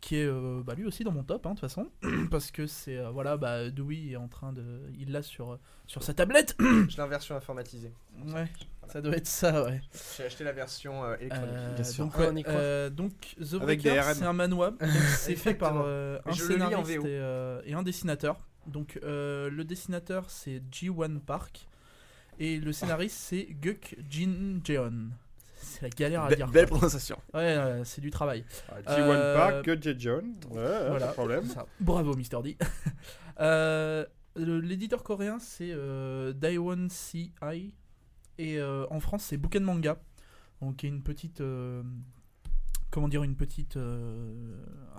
Speaker 5: qui est euh, bah, lui aussi dans mon top hein, de toute façon. Parce que c'est euh, voilà bah Dewey est en train de il l'a sur euh, sur sa tablette.
Speaker 1: Je l'ai en version informatisée.
Speaker 5: ouais ça doit être ça ouais.
Speaker 1: J'ai acheté la version euh, électronique.
Speaker 5: Euh,
Speaker 4: sûr.
Speaker 5: donc, ouais, donc The
Speaker 2: Avec
Speaker 5: Breaker c'est un manhwa. Donc c'est fait par euh, un scénariste et, euh, et un dessinateur. Donc euh, le dessinateur c'est G1 Park. Et le scénariste, c'est Guk Jin Jeon. C'est la galère à
Speaker 4: Be-
Speaker 5: dire.
Speaker 4: belle
Speaker 5: quoi.
Speaker 4: prononciation.
Speaker 5: Ouais, euh, c'est du travail.
Speaker 2: T1
Speaker 5: Euh,
Speaker 2: Park, que J. John. Ouais,
Speaker 5: Voilà.
Speaker 2: pas de problème.
Speaker 5: Ça. Bravo, Mr. D. Euh, le- L'éditeur coréen, c'est euh, Daewon CI. Et euh, en France, c'est Bouquin Manga. Donc, qui est une petite. euh, comment dire Une petite. euh,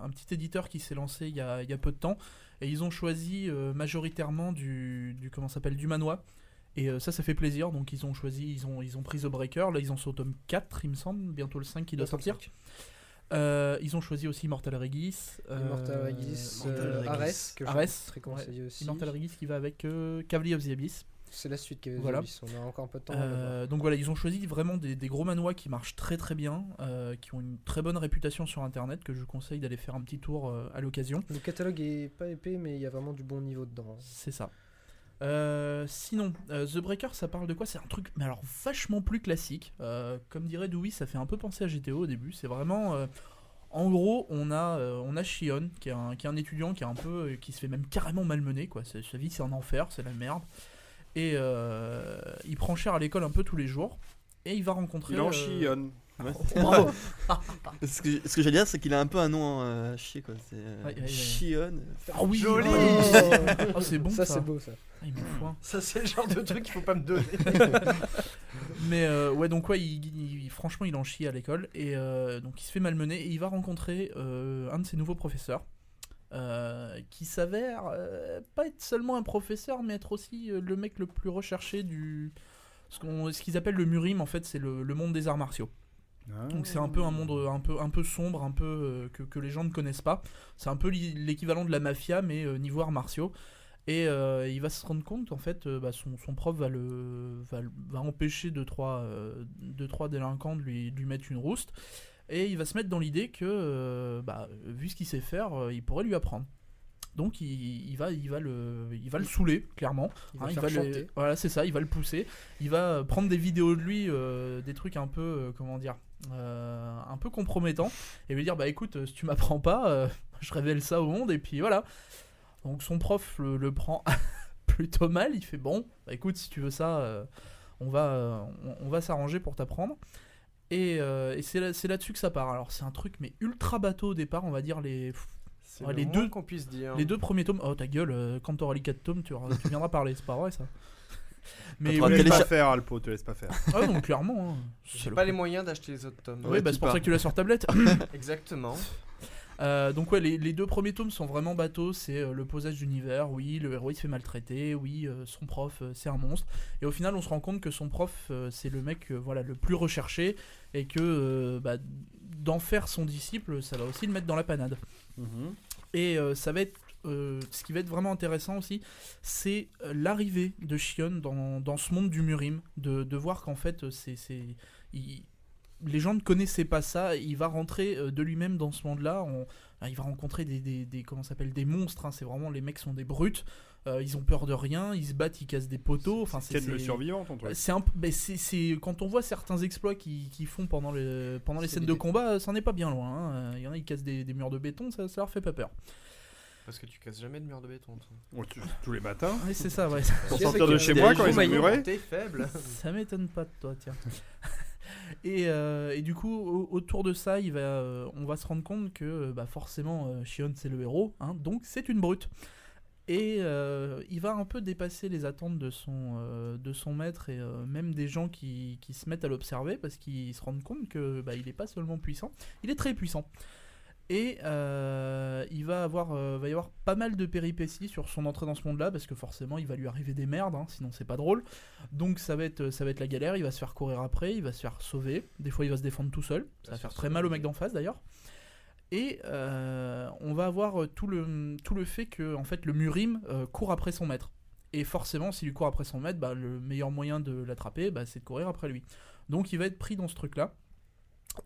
Speaker 5: un petit éditeur qui s'est lancé il y, a, il y a peu de temps. Et ils ont choisi euh, majoritairement du, du. Comment s'appelle Du manois. Et euh, ça, ça fait plaisir. Donc, ils ont choisi. Ils ont, ils ont pris The Breaker. Là, ils en sont au tome 4, il me semble. Bientôt le 5 qui doit sortir. Euh, ils ont choisi aussi Immortal Regis. euh,
Speaker 3: Regis, euh. Ares, que
Speaker 5: Ares,
Speaker 3: je très conseillé aussi.
Speaker 5: Immortal Regis qui va avec euh, Cavalier of the Abyss.
Speaker 3: C'est la suite qui
Speaker 5: Voilà.
Speaker 3: On a encore un peu de temps. à
Speaker 5: donc voilà, ils ont choisi vraiment des, des gros manois qui marchent très très bien, qui ont une très bonne réputation sur internet, que je vous conseille d'aller faire un petit tour à l'occasion.
Speaker 3: Le catalogue est pas épais, mais il y a vraiment du bon niveau dedans.
Speaker 5: C'est ça. Euh, sinon, euh, The Breaker, ça parle de quoi? C'est un truc, mais alors vachement plus classique. Euh, comme dirait Dewey, ça fait un peu penser à GTO au début. C'est vraiment, en gros, on a, on a Shion, qui est, un, qui est un étudiant qui est un peu, qui se fait même carrément malmener. Quoi. Sa vie, c'est un enfer, c'est la merde. Et euh, il prend cher à l'école un peu tous les jours. Et il va rencontrer.
Speaker 2: Il en chionne.
Speaker 4: Ouais.
Speaker 5: Bravo.
Speaker 4: Ce que, ce que j'allais dire, c'est qu'il a un peu un nom euh, à chier quoi. C'est euh,
Speaker 5: Ouais, ouais, ouais.
Speaker 4: Chion.
Speaker 5: Ah oui.
Speaker 1: Joli.
Speaker 5: Oh, oh, c'est bon ça.
Speaker 3: ça, c'est beau ça.
Speaker 5: Ah, il fout.
Speaker 1: Ça, c'est le genre de truc qu'il faut pas me donner.
Speaker 5: Mais euh, ouais, donc ouais, il, il- franchement, il en chie à l'école et euh, donc il se fait malmener et il va rencontrer euh, un de ses nouveaux professeurs euh, qui s'avère euh, pas être seulement un professeur, mais être aussi euh, le mec le plus recherché du ce qu'on- ce qu'ils appellent le Murim. En fait, c'est le, le monde des arts martiaux. Donc c'est un peu un monde un peu un peu sombre, un peu euh, que, les gens ne connaissent pas. C'est un peu l'équivalent de la mafia, mais euh, niveau arts martiaux. Et euh, il va se rendre compte qu'en fait, euh, bah, son, son prof va, le, va, va empêcher deux trois, deux, trois délinquants de lui, lui mettre une rouste. Et il va se mettre dans l'idée que, bah, vu ce qu'il sait faire, il pourrait lui apprendre. Donc il, il va, il, va le, il va le saouler, clairement.
Speaker 3: Il va
Speaker 5: Hein, le- voilà, c'est ça, il va le pousser. Il va euh, prendre des vidéos de lui, euh, des trucs un peu, euh, comment dire, euh, un peu compromettants, et lui dire bah écoute, si tu m'apprends pas, je révèle ça au monde, et puis voilà. Donc son prof le, le prend plutôt mal. Il fait bon, bah écoute, si tu veux ça, on va, on, on va s'arranger pour t'apprendre. Et, et c'est là- c'est là-dessus que ça part. Alors c'est un truc mais ultra bateau au départ, on va dire les
Speaker 1: C'est
Speaker 5: Ouais,
Speaker 1: le
Speaker 5: les
Speaker 1: moins
Speaker 5: deux-
Speaker 1: qu'on puisse dire.
Speaker 5: les deux premiers tomes. Oh ta gueule, euh, quand t'auras les 4 tomes, tu, auras- tu viendras parler, c'est pas vrai ça. Mais oui,
Speaker 2: laisse pas faire, Alpo, te laisse pas faire.
Speaker 5: ah non, clairement. hein.
Speaker 1: J'ai pas
Speaker 5: le-
Speaker 1: les moyens d'acheter les autres tomes.
Speaker 5: Oui,
Speaker 4: Ouais,
Speaker 5: bah,
Speaker 4: tu
Speaker 5: c'est pour ça que tu l'as sur tablette.
Speaker 1: Exactement.
Speaker 5: Euh, donc ouais, les, les deux premiers tomes sont vraiment bateaux. C'est euh, le posage d'univers. Oui, le héros il se fait maltraiter. Oui, euh, son prof euh, c'est un monstre. Et au final, on se rend compte que son prof euh, c'est le mec euh, voilà le plus recherché et que euh, bah, d'en faire son disciple, ça va aussi le mettre dans la panade.
Speaker 2: Mhm.
Speaker 5: Et euh, ça va être euh, ce qui va être vraiment intéressant aussi, c'est euh, l'arrivée de Shion dans, ce monde du Murim, de, voir qu'en fait, c'est, les gens ne connaissaient pas ça. Il va rentrer de lui-même dans ce monde-là. on- il va rencontrer des, des, comment s'appelle des monstres. hein, c'est vraiment les mecs sont des brutes. Euh, ils ont peur de rien. Ils se battent, ils cassent des poteaux. Enfin, c'est,
Speaker 2: le survivant, ton truc.
Speaker 5: c'est ben, c'est- c'est- quand on voit certains exploits qu'ils qu'ils font pendant, le, pendant les
Speaker 3: C'est
Speaker 5: scènes
Speaker 3: des
Speaker 5: de combat, euh, ça n'est pas bien loin. hein. Euh, Il y en a, ils cassent des, des murs de béton, ça, ça leur fait pas peur.
Speaker 1: Parce que tu casses jamais de mur de béton. toi.
Speaker 2: Oh, tu- Tous les matins.
Speaker 5: C'est ça, ouais.
Speaker 2: Pour sortir de chez moi quand ils sont murés.
Speaker 1: T'es faible.
Speaker 5: Ça m'étonne pas de toi, tiens. et, euh, et du coup, au- autour de ça, il va, euh, on va se rendre compte que bah, forcément, euh, Shion c'est le héros, hein, donc c'est une brute. Et euh, il va un peu dépasser les attentes de son, euh, de son maître et euh, même des gens qui, qui se mettent à l'observer parce qu'ils se rendent compte que bah, il n'est pas seulement puissant, il est très puissant. Et il va avoir, va y avoir pas mal de péripéties sur son entrée dans ce monde-là parce que forcément il va lui arriver des merdes, hein, sinon c'est pas drôle. Donc ça va être ça va être la galère, il va se faire courir après, il va se faire sauver, des fois il va se défendre tout seul, ça va faire très mal au mec d'en face d'ailleurs. Et euh, on va avoir euh, tout le, fait que en fait le Murim euh, court après son maître. Et forcément, s'il court après son maître, bah, le meilleur moyen de l'attraper, bah, c'est de courir après lui. Donc il va être pris dans ce truc-là.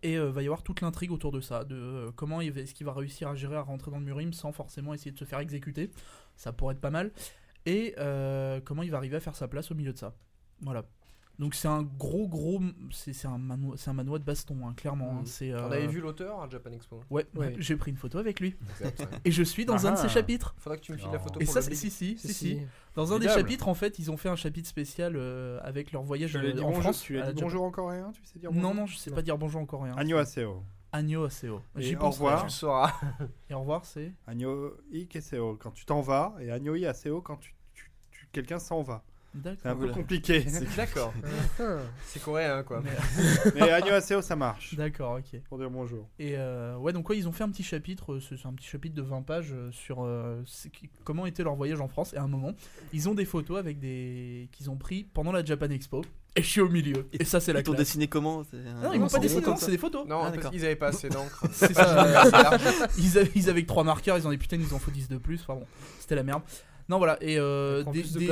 Speaker 5: Et euh, va y avoir toute l'intrigue autour de ça, de comment est-ce qu'il va réussir à gérer à rentrer dans le Murim sans forcément essayer de se faire exécuter. Ça pourrait être pas mal. Et comment il va arriver à faire sa place au milieu de ça. Voilà. Donc c'est un gros gros c'est c'est un manoir c'est un manoir de baston hein, clairement. hein.
Speaker 1: Mhm.
Speaker 5: C'est
Speaker 1: On
Speaker 5: euh,
Speaker 1: avait vu l'auteur à Japan Expo.
Speaker 5: Ouais,
Speaker 3: Ouais.
Speaker 5: j'ai pris une photo avec lui
Speaker 1: Exact,
Speaker 5: et je suis dans un de
Speaker 2: Ah.
Speaker 5: ses chapitres.
Speaker 1: Faudra que tu me files la photo
Speaker 5: Et
Speaker 1: pour
Speaker 5: ça c'est si si si
Speaker 3: Si.
Speaker 5: Dans un des chapitres en fait ils ont fait un chapitre spécial euh, avec leur voyage euh,
Speaker 2: dit
Speaker 5: en
Speaker 2: bonjour,
Speaker 5: France.
Speaker 2: tu as dit
Speaker 5: Japan.
Speaker 2: bonjour en coréen, tu sais dire
Speaker 5: Non
Speaker 2: bonjour
Speaker 5: non je sais
Speaker 3: Non.
Speaker 5: pas dire bonjour encore rien.
Speaker 2: Annyeonghaseyo.
Speaker 5: Annyeonghaseyo. J'y
Speaker 2: au
Speaker 5: penserai.
Speaker 2: revoir.
Speaker 1: Tu le sauras.
Speaker 5: Et au revoir c'est.
Speaker 2: Annyeonghaseyo quand tu t'en vas et Annyeonghaseyo quand tu- quelqu'un s'en va. C'est un peu
Speaker 4: Voilà.
Speaker 2: compliqué.
Speaker 1: D'accord. C'est coréen quoi.
Speaker 5: Mais-
Speaker 2: Mais Annyeonghaseyo ça marche
Speaker 5: D'accord ok.
Speaker 2: pour dire bonjour.
Speaker 5: Et euh, ouais, donc ouais, ils ont fait un petit chapitre, euh, c'est un petit chapitre de 20 pages euh, sur euh, comment était leur voyage en France. Et à un moment, ils ont des photos avec des qu'ils ont pris pendant la Japan Expo. Et je suis au milieu. Et ça, c'est la
Speaker 4: Ils t'ont dessiné comment
Speaker 5: non, ils m'ont pas
Speaker 3: des
Speaker 5: dessiné, c'est des photos.
Speaker 1: Non,
Speaker 4: Ah,
Speaker 1: parce qu'ils avaient pas assez d'encre.
Speaker 5: C'est ça. ils, avaient, ils avaient que 3 marqueurs, ils ont dit putain, ils en faut 10 de plus. Enfin bon, c'était la merde. Non, voilà. Et euh, des- des-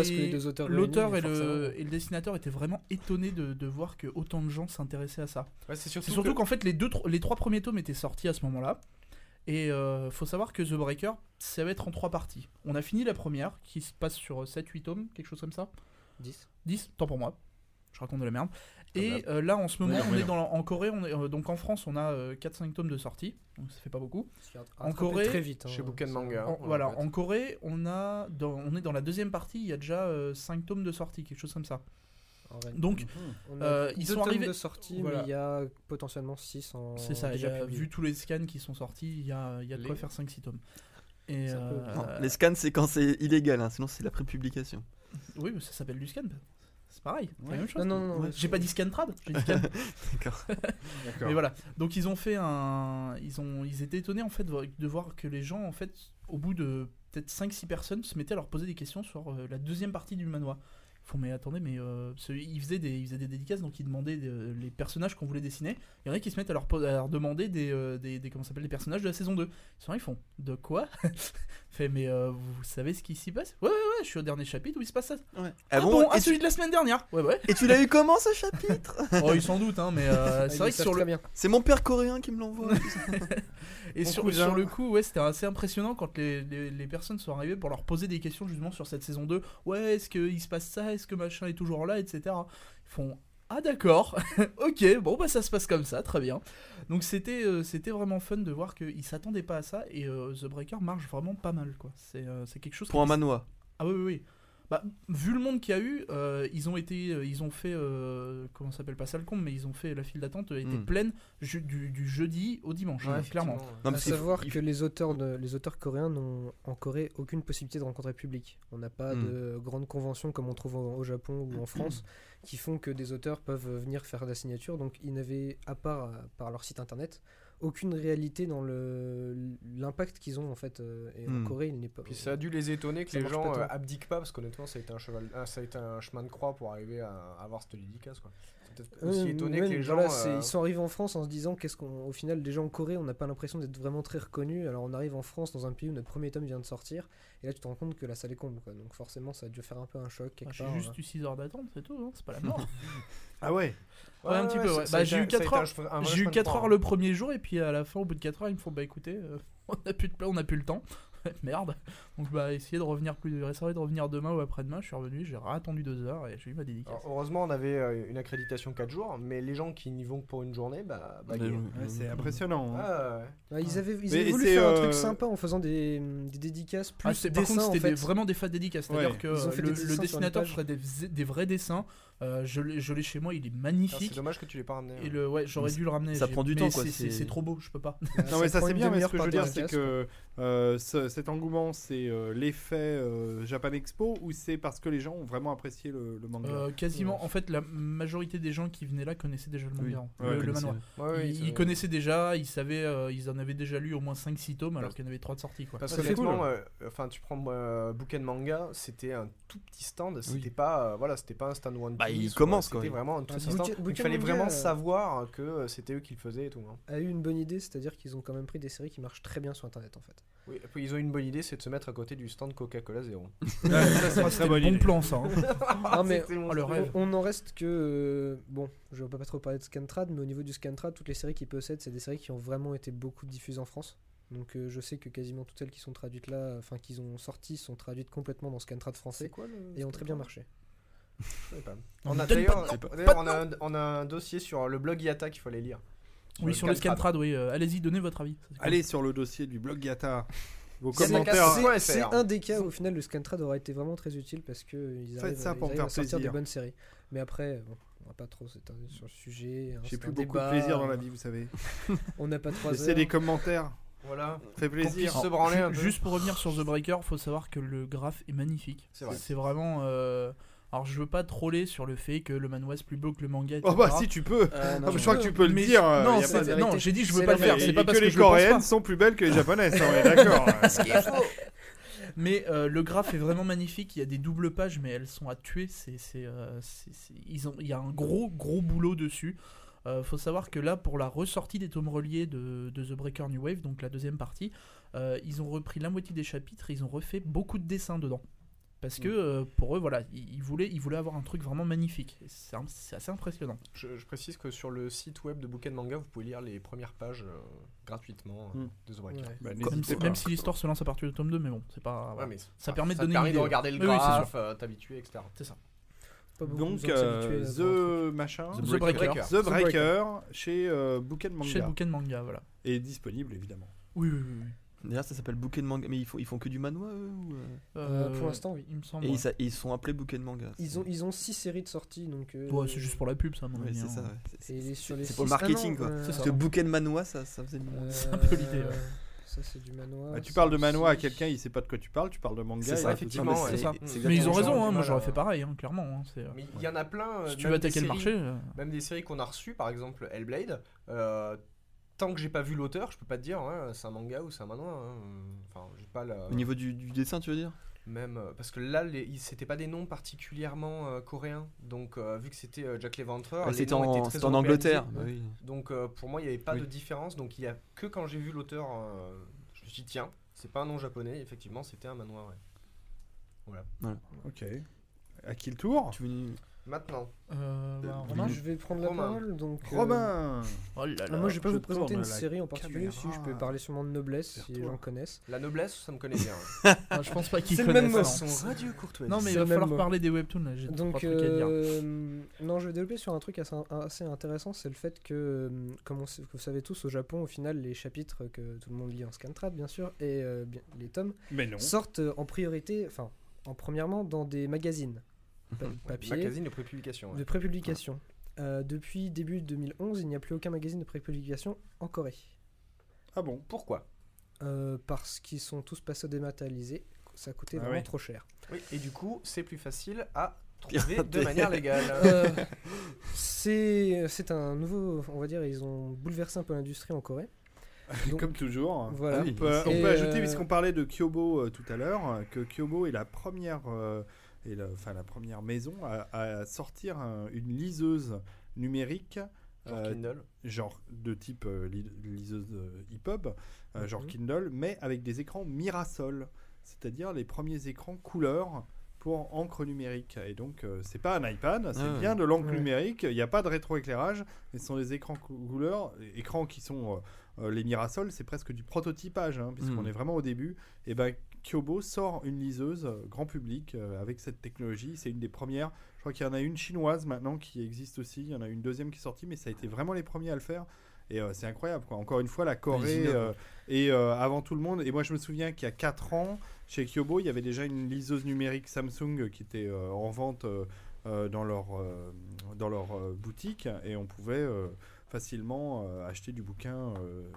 Speaker 5: l'auteur et le, et le dessinateur étaient vraiment étonnés de, de voir que autant de gens s'intéressaient à ça.
Speaker 1: Ouais, c'est surtout,
Speaker 5: surtout
Speaker 1: que-
Speaker 5: qu'en fait, les, deux, tro- les trois premiers tomes étaient sortis à ce moment-là. Et euh, faut savoir que The Breaker, ça va être en trois parties. On a fini la première, qui se passe sur 7-8 tomes, quelque chose comme ça.
Speaker 3: 10.
Speaker 5: 10, tant pour moi. Je raconte de la merde. Et euh, là, en ce moment,
Speaker 2: Ouais,
Speaker 5: on
Speaker 2: ouais,
Speaker 5: est
Speaker 2: non.
Speaker 5: dans, la- en Corée, on est, euh, donc en France, on a euh, 4-5 tomes de sortie, donc ça fait pas beaucoup. En
Speaker 3: En
Speaker 5: Corée,
Speaker 3: très vite. hein,
Speaker 1: chez Bouquin Manga.
Speaker 5: En-
Speaker 1: on
Speaker 5: voilà,
Speaker 1: répète.
Speaker 5: en Corée, on, a dans, on est dans la deuxième partie, il y a déjà 5 tomes de sortie, quelque chose comme ça.
Speaker 3: en vrai.
Speaker 5: Donc,
Speaker 3: On a
Speaker 5: euh,
Speaker 3: deux
Speaker 5: ils sont arrivés-
Speaker 3: de sortie,
Speaker 5: Voilà.
Speaker 3: mais il y a potentiellement 6 en.
Speaker 5: C'est ça, y
Speaker 3: déjà
Speaker 5: a, vu tous les scans qui sont sortis, il y a, il y a de quoi
Speaker 1: Les-
Speaker 5: faire 5-6 tomes. Et
Speaker 3: Ça peut-
Speaker 5: euh,
Speaker 4: Non, les scans, c'est quand c'est illégal, hein, sinon c'est la prépublication.
Speaker 5: Oui, mais ça s'appelle du scan. C'est pareil, c'est la même chose.
Speaker 3: Non, non, non.
Speaker 4: Ouais.
Speaker 5: J'ai pas dit scan trad, j'ai dit scan.
Speaker 4: D'accord.
Speaker 5: Mais voilà. Donc ils ont fait un. Ils, ont... ils étaient étonnés en fait de voir que les gens, en fait, au bout de peut-être 5-6 personnes, se mettaient à leur poser des questions sur euh, la deuxième partie du manoir. Ils font, mais attendez, mais. euh, qu'ils faisaient, des... ils faisaient des dédicaces, donc ils demandaient des- les personnages qu'on voulait dessiner. Il y en a qui se mettent à leur, po- à leur demander des, euh, des, des- Comment ça s'appelle Les personnages de la saison 2. Ils sont là, ils font, de quoi? Fait, mais euh, vous savez ce qui s'y passe? Ouais, ouais, ouais, je suis au dernier chapitre où il se passe ça.
Speaker 4: Ouais.
Speaker 5: Ah,
Speaker 4: Ah
Speaker 5: bon, ah,
Speaker 4: et,
Speaker 5: celui
Speaker 4: tu,
Speaker 5: de la semaine dernière Ouais, ouais.
Speaker 4: et tu l'as eu comment ce chapitre?
Speaker 5: Oh, ils s'en doutent, hein, mais euh,
Speaker 3: Ah,
Speaker 5: c'est vrai que sur le.
Speaker 4: C'est mon père coréen qui me l'envoie.
Speaker 5: Et
Speaker 2: Mon
Speaker 5: sur,
Speaker 2: cousin.
Speaker 5: sur le coup, ouais, c'était assez impressionnant quand les, les, les personnes sont arrivées pour leur poser des questions justement sur cette saison 2. Ouais, est-ce qu'il se passe ça? Est-ce que machin est toujours là? Etc. Ils font Ah d'accord, ok, bon bah ça se passe comme ça, très bien. Donc c'était euh, c'était vraiment fun de voir qu'ils s'attendaient pas à ça et euh, The Breaker marche vraiment pas mal quoi. C'est euh, c'est quelque chose
Speaker 4: Pour un manoir.
Speaker 5: Ah oui oui oui. Bah, vu le monde qu'il y a eu, euh, ils ont été, euh, ils ont fait, euh, comment ça s'appelle pas ça le mais ils ont fait la file d'attente était
Speaker 4: Hmm.
Speaker 5: pleine du, du jeudi au dimanche,
Speaker 1: Ouais,
Speaker 5: hein, clairement.
Speaker 4: Non,
Speaker 3: à
Speaker 4: mais c'est-
Speaker 3: savoir que les auteurs, de- les auteurs coréens n'ont en Corée aucune possibilité de rencontrer public. On n'a pas
Speaker 4: Hmm.
Speaker 3: de grandes conventions comme on trouve au, au Japon ou en France qui font que des auteurs peuvent venir faire la signature. Donc ils n'avaient, à part euh, par leur site internet, aucune réalité dans le l'impact qu'ils ont en fait. euh, et
Speaker 4: Hmm.
Speaker 3: en Corée, il n'est pas.
Speaker 1: Puis ça a dû les étonner que les gens
Speaker 3: pas
Speaker 1: euh, abdiquent pas parce qu'honnêtement ça a été un cheval, ah, ça a été un chemin de croix pour arriver à avoir cette dédicace quoi. C'est peut-être aussi étonné que les gens.
Speaker 3: voilà,
Speaker 1: euh,
Speaker 3: Ils sont arrivés en France en se disant qu'est-ce qu'on. Au final, déjà en Corée, on n'a pas l'impression d'être vraiment très reconnu. Alors on arrive en France, dans un pays où notre premier tome vient de sortir, et là tu te rends compte que la salle est comble. Quoi. Donc forcément, ça a dû faire un peu un choc quelque
Speaker 5: Ah, J'ai
Speaker 3: part.
Speaker 5: juste
Speaker 3: hein.
Speaker 5: eu 6 heures d'attente, c'est tout, hein, c'est pas la mort.
Speaker 2: Ah ouais.
Speaker 5: Ouais, un petit peu, ouais. Bah,
Speaker 1: a
Speaker 5: j'ai eu
Speaker 1: ça a
Speaker 5: quatre
Speaker 1: été
Speaker 5: heures-
Speaker 1: un chemin- un vrai
Speaker 5: J'ai eu
Speaker 1: chemin de
Speaker 5: 4
Speaker 1: croix,
Speaker 5: heures
Speaker 1: hein.
Speaker 5: le premier jour, et puis à la fin, au bout de 4 heures, ils me font bah écoutez, euh, on n'a plus de on n'a plus le temps. Merde. Donc bah essayez de revenir plus, essayez de revenir demain ou après-demain. Je suis revenu, j'ai attendu 2 heures et j'ai eu ma dédicace.
Speaker 1: Alors, heureusement, on avait euh, une accréditation 4 jours, mais les gens qui n'y vont que pour une journée, bah. bah
Speaker 4: gens-
Speaker 2: Ouais, c'est impressionnant. hein.
Speaker 1: Ah, ouais.
Speaker 3: Ouais, ils avaient, ils avaient voulu
Speaker 2: c'est,
Speaker 3: faire un
Speaker 2: euh,
Speaker 3: truc sympa en faisant des, des dédicaces plus
Speaker 5: Ah, c'est- par
Speaker 3: dessins
Speaker 5: contre,
Speaker 3: en
Speaker 5: c'était
Speaker 3: fait.
Speaker 5: des- vraiment des fans dédicaces. C'est-à-dire
Speaker 2: Ouais.
Speaker 5: que
Speaker 3: Ils ont fait
Speaker 5: le, le
Speaker 3: dessins
Speaker 5: dessinateur ferait des, des vrais dessins. Euh, je l'ai je l'ai chez moi, il est
Speaker 1: Ah, C'est
Speaker 5: magnifique.
Speaker 1: dommage que tu l'aies pas ramené.
Speaker 5: Et
Speaker 1: ouais.
Speaker 5: le, ouais, j'aurais dû le ramener.
Speaker 4: ça prend du temps, quoi,
Speaker 5: c'est- C'est
Speaker 4: c'est-
Speaker 5: c'est trop beau, je peux pas.
Speaker 2: Non mais ça c'est bien, mais ce que je veux dire c'est que euh, ce- cet engouement c'est euh, l'effet euh, Japan Expo ou c'est parce que les gens ont vraiment apprécié le, le manga
Speaker 5: Euh, quasiment, en fait, la majorité des gens qui venaient là connaissaient déjà le manga,
Speaker 4: Oui.
Speaker 5: le,
Speaker 2: Ouais,
Speaker 5: le
Speaker 4: connaissez.
Speaker 5: manoir.
Speaker 1: Ouais, ouais,
Speaker 5: ils, connaissaient déjà, ils savaient, euh, ils en avaient déjà lu au moins 5-6 tomes alors
Speaker 2: Parce-
Speaker 5: qu'il y en avait 3 de sortie. Quoi.
Speaker 1: Parce que honnêtement, euh, enfin, tu prends euh, Bouquin Manga, c'était un tout petit stand, c'était
Speaker 4: Oui.
Speaker 1: pas, euh, voilà, c'était pas un stand One.
Speaker 4: Bah, il commence,
Speaker 1: C'était
Speaker 4: quoi.
Speaker 1: vraiment un tout petit
Speaker 3: Bouquin-
Speaker 1: stand. où Il fallait vraiment savoir que c'était eux qui le faisaient et tout. hein.
Speaker 3: a eu une bonne idée, c'est-à-dire qu'ils ont quand même pris des séries qui marchent très bien sur internet en fait.
Speaker 1: Oui, et puis ils ont une bonne idée, c'est de se mettre à côté du stand Coca-Cola Zéro.
Speaker 2: Ouais, ça c'est bonne
Speaker 5: le bon
Speaker 2: idée.
Speaker 5: plan, ça. hein.
Speaker 3: non mais
Speaker 1: C'était mon
Speaker 5: Oh, le
Speaker 1: truc.
Speaker 5: rêve.
Speaker 3: on on en reste que euh, bon, je vais pas trop parler de Scantrad, mais au niveau du Scantrad, toutes les séries qu'ils possèdent, c'est des séries qui ont vraiment été beaucoup diffusées en France. Donc euh, je sais que quasiment toutes celles qui sont traduites là, enfin qu'ils ont sorties, sont traduites complètement dans Scantrad français
Speaker 1: quoi le.
Speaker 3: et ont très bien marché.
Speaker 1: Je savais pas.
Speaker 5: On
Speaker 1: On a d'ailleurs, on, a un, on a un dossier sur le blog Yata qu'il faut aller lire.
Speaker 5: Oui, sur le
Speaker 1: Scantrad.
Speaker 5: Oui. euh, Allez-y, donnez votre avis.
Speaker 2: Allez sur le dossier du blog Yata. Vos
Speaker 1: C'est
Speaker 2: commentaires.
Speaker 3: C'est- un des cas où au final le Scantrad aura été vraiment très utile parce que ils
Speaker 2: Faites
Speaker 3: arrivent,
Speaker 2: ça
Speaker 3: ils
Speaker 2: pour me
Speaker 3: arrivent
Speaker 2: faire
Speaker 3: à sortir
Speaker 2: plaisir.
Speaker 3: des bonnes séries. Mais après, bon, on va pas trop s'étendre sur le sujet. hein,
Speaker 2: J'ai
Speaker 3: c'est
Speaker 2: plus
Speaker 3: un
Speaker 2: beaucoup
Speaker 3: débat,
Speaker 2: de plaisir dans la vie, vous savez.
Speaker 3: On n'a pas trois
Speaker 2: Laissez
Speaker 3: heures.
Speaker 2: des commentaires.
Speaker 1: Voilà.
Speaker 2: Fait plaisir.
Speaker 1: se branler un
Speaker 5: Ju-
Speaker 1: peu.
Speaker 5: Juste pour revenir sur The Breaker, faut savoir que le graphe est magnifique.
Speaker 1: C'est vrai.
Speaker 5: C'est vraiment. euh, Alors, je veux pas troller sur le fait que le manhwa est plus beau que le manga.
Speaker 2: Oh bah
Speaker 5: etc.
Speaker 2: si tu peux.
Speaker 3: Euh, non,
Speaker 2: Ah, mais
Speaker 3: je-
Speaker 2: crois que tu peux le dire. euh,
Speaker 5: non, non, j'ai dit je veux pas le faire. C'est pas
Speaker 2: que
Speaker 5: parce que
Speaker 2: les coréennes
Speaker 5: pas.
Speaker 2: sont plus belles que les japonaises, hein, on est d'accord.
Speaker 5: Mais euh, le graphe est vraiment magnifique. Il y a des doubles pages, mais elles sont à tuer. C'est, c'est, euh, ils ont, il y a un gros, gros boulot dessus. Euh, faut savoir que là, pour la ressortie des tomes reliés de, de The Breaker New Wave, donc la deuxième partie, euh, ils ont repris la moitié des chapitres. Et ils ont refait beaucoup de dessins dedans. Parce que euh, pour eux, voilà, ils, voulaient, ils voulaient avoir un truc vraiment magnifique. C'est, assez impressionnant.
Speaker 1: Je, je précise que sur le site web de Bouquet Manga, vous pouvez lire les premières pages euh, gratuitement euh,
Speaker 2: Hmm.
Speaker 1: de The Breaker.
Speaker 3: Ouais.
Speaker 2: Bah,
Speaker 5: Même, si,
Speaker 2: pas.
Speaker 5: même si l'histoire se lance à partir du tome 2, mais bon, c'est pas.
Speaker 1: Ouais,
Speaker 5: voilà.
Speaker 1: mais
Speaker 5: Ça permet de donner
Speaker 1: permet
Speaker 5: une
Speaker 1: de
Speaker 5: idée,
Speaker 1: regarder le.
Speaker 5: Oui, oui,
Speaker 1: graphe, euh, t'habituer, etc.
Speaker 5: C'est ça.
Speaker 3: Pas beaucoup
Speaker 2: Donc,
Speaker 3: de
Speaker 2: euh,
Speaker 3: de
Speaker 2: The machin,
Speaker 5: The Breaker.
Speaker 1: Breaker.
Speaker 2: The Breaker chez euh, Bouquet de
Speaker 5: Chez
Speaker 2: Manga.
Speaker 5: bouquin de manga, voilà.
Speaker 2: Et disponible évidemment.
Speaker 5: Oui, oui, oui. oui.
Speaker 4: D'ailleurs, ça s'appelle bouquet de manga. Mais ils font, ils font que du manhwa eux ou, euh
Speaker 3: Euh, pour l'instant, oui.
Speaker 5: Il me semble.
Speaker 4: Et
Speaker 5: ouais.
Speaker 4: ils, sont appelés bouquet de manga.
Speaker 3: Ils ont, ils ont six séries de sorties, donc. euh,
Speaker 5: Ouais, c'est juste pour la pub, ça, mon
Speaker 4: Ouais, c'est
Speaker 5: hein.
Speaker 4: ça. ouais. C'est- pour le
Speaker 3: six- ah
Speaker 4: marketing,
Speaker 3: non,
Speaker 4: quoi.
Speaker 3: euh,
Speaker 5: C'est
Speaker 4: Parce
Speaker 5: ça.
Speaker 4: que bouquet de manhwa, ça, ça faisait
Speaker 3: euh,
Speaker 5: C'est un peu l'idée, ouais.
Speaker 3: Ça, c'est du manoir.
Speaker 2: Bah, tu parles de manoir à quelqu'un, il sait pas de quoi tu parles, tu parles de manga.
Speaker 4: Ça,
Speaker 1: effectivement,
Speaker 5: C'est ça. Mais ils ont raison, hein, moi j'aurais fait pareil, hein, clairement. hein,
Speaker 1: Mais il y en a plein. euh,
Speaker 5: Si tu veux attaquer le marché. euh,
Speaker 1: Même des séries qu'on a reçues, par exemple Hellblade. Tant que j'ai pas vu l'auteur, je peux pas te dire ouais, c'est un manga ou c'est un manhwa. hein. Enfin, j'ai pas la.
Speaker 4: Au niveau du, du dessin, tu veux dire?
Speaker 1: Même euh, parce que là, c'était pas des noms particulièrement euh, coréens. Donc, euh, vu que c'était euh, Jack l'Éventreur,
Speaker 4: Ouais,
Speaker 1: les
Speaker 4: C'était en,
Speaker 1: très.
Speaker 4: Angleterre. bah oui.
Speaker 1: Donc, euh, pour moi, il n'y avait pas
Speaker 4: Oui.
Speaker 1: de différence. Donc, il y a que quand j'ai vu l'auteur, euh, je me suis dit tiens, c'est pas un nom japonais. Effectivement, c'était un manoir. ouais.
Speaker 2: Ok. À qui le tour?
Speaker 4: Tu veux...
Speaker 1: Maintenant,
Speaker 5: euh, bah,
Speaker 2: Oui.
Speaker 5: Romain
Speaker 3: Je vais prendre la
Speaker 1: Romain.
Speaker 3: parole. Donc, euh,
Speaker 2: Romain
Speaker 5: Oh là
Speaker 3: ah, moi, je vais pas
Speaker 2: je
Speaker 3: vous présenter une série en particulier. Si je peux parler sûrement de Noblesse, si les gens connaissent.
Speaker 1: la noblesse, ça me connaît bien.
Speaker 5: Ah, je pense pas qu'ils
Speaker 3: C'est le même
Speaker 5: connaissent.
Speaker 3: mot.
Speaker 5: non.
Speaker 1: Son radieux courtois.
Speaker 5: Non, mais il va falloir
Speaker 3: mot.
Speaker 5: parler des webtoons là.
Speaker 3: Donc, euh, non, je vais développer sur un truc assez, assez intéressant, c'est le fait que, euh, comme on sait- vous savez tous, au Japon, au final, les chapitres que tout le monde lit en scantrad, bien sûr, et euh, les tomes,
Speaker 2: Mais non.
Speaker 3: sortent euh, en priorité, enfin, en premièrement, dans des magazines pa- papier
Speaker 1: Magazine de prépublication. ouais.
Speaker 3: de prépublication. Euh, depuis début 2011, il n'y a plus aucun magazine de prépublication en Corée.
Speaker 2: Ah bon
Speaker 1: Pourquoi?
Speaker 3: Euh, parce qu'ils sont tous passés au dématérialisé, ça coûtait
Speaker 2: Ah
Speaker 3: vraiment trop cher.
Speaker 1: Oui, et du coup, c'est plus facile à trouver de manière légale.
Speaker 3: Euh, c'est c'est un nouveau, on va dire, ils ont bouleversé un peu l'industrie en Corée. Donc,
Speaker 2: Comme toujours.
Speaker 3: Voilà.
Speaker 4: Ah oui.
Speaker 2: On peut, on peut ajouter, puisqu'on parlait de Kyobo euh, tout à l'heure, que Kyobo est la première, est la, enfin, la première maison à, à sortir un- une liseuse numérique,
Speaker 1: Genre
Speaker 2: euh,
Speaker 1: Kindle.
Speaker 2: genre de type euh, li- liseuse euh, EPUB, euh, genre
Speaker 3: Mhm.
Speaker 2: Kindle, mais avec des écrans Mirasol, c'est-à-dire les premiers écrans couleur pour encre numérique. Et donc, euh, c'est pas un iPad, c'est
Speaker 4: Ah ouais.
Speaker 2: bien de l'encre
Speaker 3: Ouais.
Speaker 2: numérique. Il n'y a pas de rétroéclairage, mais ce sont des écrans cou- couleur, écrans qui sont euh, euh, les Mirasol, c'est presque du prototypage, hein, puisqu'on
Speaker 4: Mhm.
Speaker 2: est vraiment au début. Et ben, Kyobo sort une liseuse euh, grand public euh, avec cette technologie. C'est une des premières. Je crois qu'il y en a une chinoise maintenant qui existe aussi. Il y en a une deuxième qui est sortie, mais ça a été vraiment les premiers à le faire. Et euh, c'est incroyable. Quoi. Encore une fois, la Corée euh, est euh, avant tout le monde. Et moi, je me souviens qu'il y a 4 ans, chez Kyobo, il y avait déjà une liseuse numérique Samsung qui était en vente dans leur, dans leur boutique. Et on pouvait facilement euh, acheter du bouquin euh,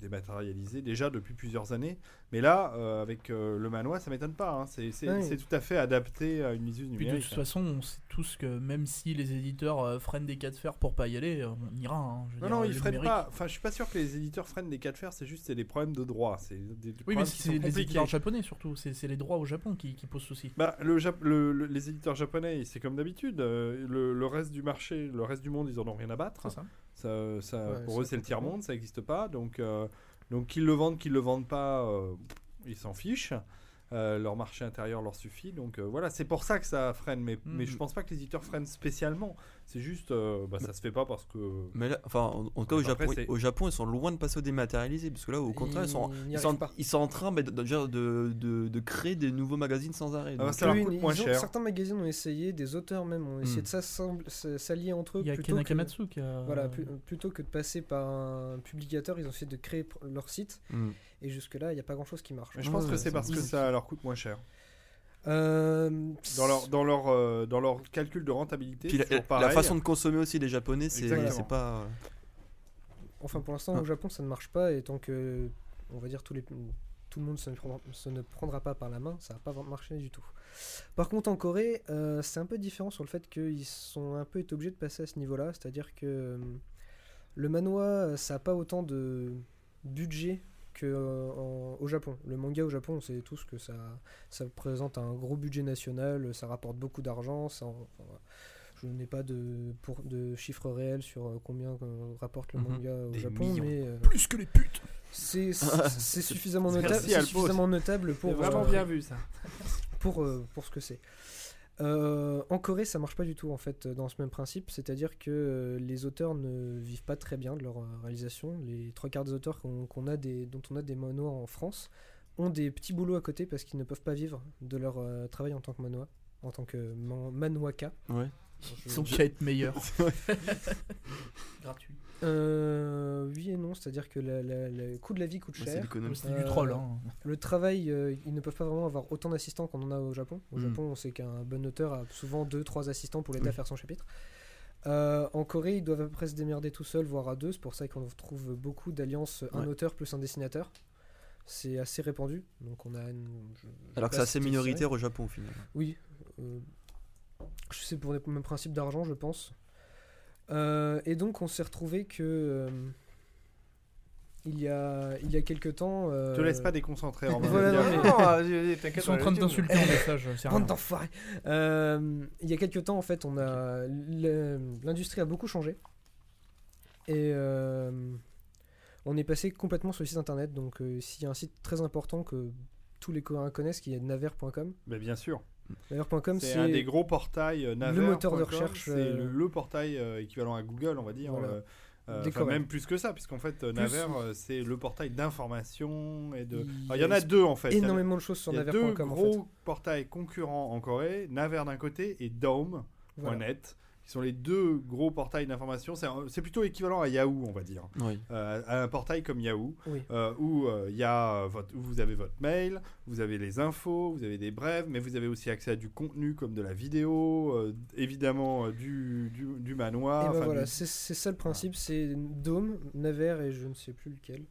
Speaker 2: dématérialisé déjà depuis plusieurs années. Mais là, euh, avec euh, le manoir, ça m'étonne pas. hein. C'est tout à fait adapté à une liseuse
Speaker 5: Puis de
Speaker 2: numérique.
Speaker 5: toute façon, on sait tous que même si les éditeurs euh, freinent des cas de fer pour pas y aller, on ira. hein,
Speaker 2: Non,
Speaker 5: dire,
Speaker 2: non, ils freinent
Speaker 5: numérique-
Speaker 2: pas. Enfin, je suis pas sûr que les éditeurs freinent des cas de fer. C'est juste c'est des problèmes de droit. C'est des, des
Speaker 5: Oui, mais c'est les éditeurs japonais surtout. C'est c'est les droits au Japon qui, qui posent souci.
Speaker 2: Bah, le, Jap- le- le- les éditeurs japonais, c'est comme d'habitude. euh, le, le reste du marché, le reste du monde, ils en ont rien à battre.
Speaker 5: C'est ça.
Speaker 2: Ça, ça-
Speaker 3: Ouais,
Speaker 2: pour eux, c'est le tiers-monde, ça n'existe pas. Donc, euh, donc qu'ils le vendent, qu'ils le vendent pas, euh, ils s'en fichent. Euh, leur marché intérieur leur suffit. Donc euh, voilà, c'est pour ça que ça freine. Mais, mais
Speaker 5: Mhm.
Speaker 2: je pense pas que les éditeurs freinent spécialement. C'est juste, euh, bah, ça se fait pas parce que.
Speaker 4: Mais là, enfin, en, en tout cas, au Japon, au Japon, ils sont loin de passer au dématérialisé. Parce que là, au contraire, ils sont, ils sont,
Speaker 3: pas.
Speaker 4: ils sont en train mais, de, de, de, créer des nouveaux magazines sans arrêt.
Speaker 2: Ah ça
Speaker 3: Oui, ont-. Certains magazines ont essayé, des auteurs même ont essayé
Speaker 4: Hmm.
Speaker 3: de s'allier entre eux
Speaker 5: Il y a
Speaker 3: plutôt que,
Speaker 5: Akamatsu qui a.
Speaker 3: voilà, plu- plutôt que de passer par un publicateur, ils ont essayé de créer leur site
Speaker 4: hmm.
Speaker 3: Et jusque-là, il n'y a pas grand chose qui marche.
Speaker 2: Mais je pense que c'est parce que ça leur coûte moins cher.
Speaker 3: Euh,
Speaker 2: Dans leur, dans leur, euh, dans leur calcul de rentabilité,
Speaker 4: Puis la, façon de consommer aussi des Japonais, c'est pas.
Speaker 3: Enfin, pour l'instant,
Speaker 4: Ah.
Speaker 3: au Japon, ça ne marche pas et tant que, on va dire, tous les, tout le monde se ne, prendra, se ne prendra pas par la main, ça va pas marcher du tout. Par contre, en Corée, euh, c'est un peu différent sur le fait qu'ils sont un peu été obligés de passer à ce niveau-là, c'est-à-dire que euh, le euh, ça n'a pas autant de budget que euh, en- au Japon. Le manga au Japon, on sait tous que ça, ça présente un gros budget national, ça rapporte beaucoup d'argent, enfin. Je n'ai pas de, pour, de chiffres réels sur euh, combien euh, rapporte le
Speaker 4: Mhm.
Speaker 3: manga au
Speaker 2: Des
Speaker 3: Japon,
Speaker 2: millions.
Speaker 3: mais euh,
Speaker 5: Plus que les putes
Speaker 3: c'est suffisamment, notable, suffisamment notable pour,
Speaker 2: C'est vraiment
Speaker 3: euh,
Speaker 2: bien vu ça.
Speaker 3: pour, euh, pour ce que c'est. Euh, en Corée, ça marche pas du tout en fait dans ce même principe, c'est-à-dire que euh, les auteurs ne vivent pas très bien de leur euh, réalisation. Les trois quarts des auteurs qu'on a dont on a des monos en France ont des petits boulots à côté parce qu'ils ne peuvent pas vivre de leur travail en tant que manoa, en tant que man-.
Speaker 5: Ils sont qu'à être meilleurs. Gratuit.
Speaker 3: Euh, oui et non, c'est-à-dire que la- la- le coût de la vie coûte
Speaker 4: Ouais,
Speaker 3: cher.
Speaker 4: l'économie.
Speaker 5: C'est du
Speaker 3: Euh,
Speaker 5: troll. Hein.
Speaker 3: Le travail, euh, ils ne peuvent pas vraiment avoir autant d'assistants qu'on en a au Japon. Au
Speaker 4: Mm.
Speaker 3: Japon, on sait qu'un bon auteur a souvent 2-3 assistants pour l'aider à faire son chapitre. Euh, en Corée, ils doivent à peu près se démerder tout seuls, voire à deux. C'est pour ça qu'on trouve beaucoup d'alliances un
Speaker 4: Ouais.
Speaker 3: auteur plus un dessinateur. C'est assez répandu. Donc on a une- je- je
Speaker 4: Alors que c'est assez minoritaire au Japon au final.
Speaker 3: Oui. euh, je sais pour les mêmes principes d'argent, je pense. Euh, et donc on s'est retrouvé que euh, il y a il y a quelques temps. euh,
Speaker 2: Te laisse pas déconcentrer en
Speaker 3: Voilà,
Speaker 2: mode-
Speaker 3: non, mais-
Speaker 5: Ils sont en
Speaker 1: on
Speaker 5: train de
Speaker 1: le
Speaker 5: t'insulter en message. c'est.
Speaker 3: Bande d'enfoirés. Euh, Il y a quelques temps, en fait, on a le- l'industrie a beaucoup changé et euh, on est passé complètement sur le site internet. Donc, euh, s'il y a un site très important que tous les Coréens connaissent, qui est naver.com.
Speaker 2: Mais bien sûr.
Speaker 3: Naver.com,
Speaker 2: C'est un des gros portails euh, Naver.
Speaker 3: moteur de recherche,
Speaker 2: C'est
Speaker 3: euh,
Speaker 2: le, le portail euh, équivalent à Google, on va dire.
Speaker 3: Voilà.
Speaker 2: enfin, même plus que ça, puisqu'en fait,
Speaker 3: Plus-
Speaker 2: Naver, c'est le portail d'information et de.
Speaker 3: Il
Speaker 2: y en a deux en fait. Il y a-
Speaker 3: énormément de choses sur
Speaker 2: Il y a deux
Speaker 3: naver.com. En
Speaker 2: gros
Speaker 3: fait.
Speaker 2: portails concurrents en Corée, Naver d'un côté et Dome.net,
Speaker 3: Voilà.
Speaker 2: Qui sont les deux gros portails d'information. C'est plutôt équivalent à Yahoo, on va dire.
Speaker 4: Oui.
Speaker 2: Euh, à un portail comme Yahoo,
Speaker 3: Oui.
Speaker 2: euh, où, euh, il y a, votre, où vous avez votre mail, vous avez les infos, vous avez des brèves, mais vous avez aussi accès à du contenu comme de la vidéo, évidemment du, du, du manoir.
Speaker 3: Et ben voilà,
Speaker 2: du-
Speaker 3: c'est c'est ça le principe. C'est Dome, Naver et je ne sais plus lequel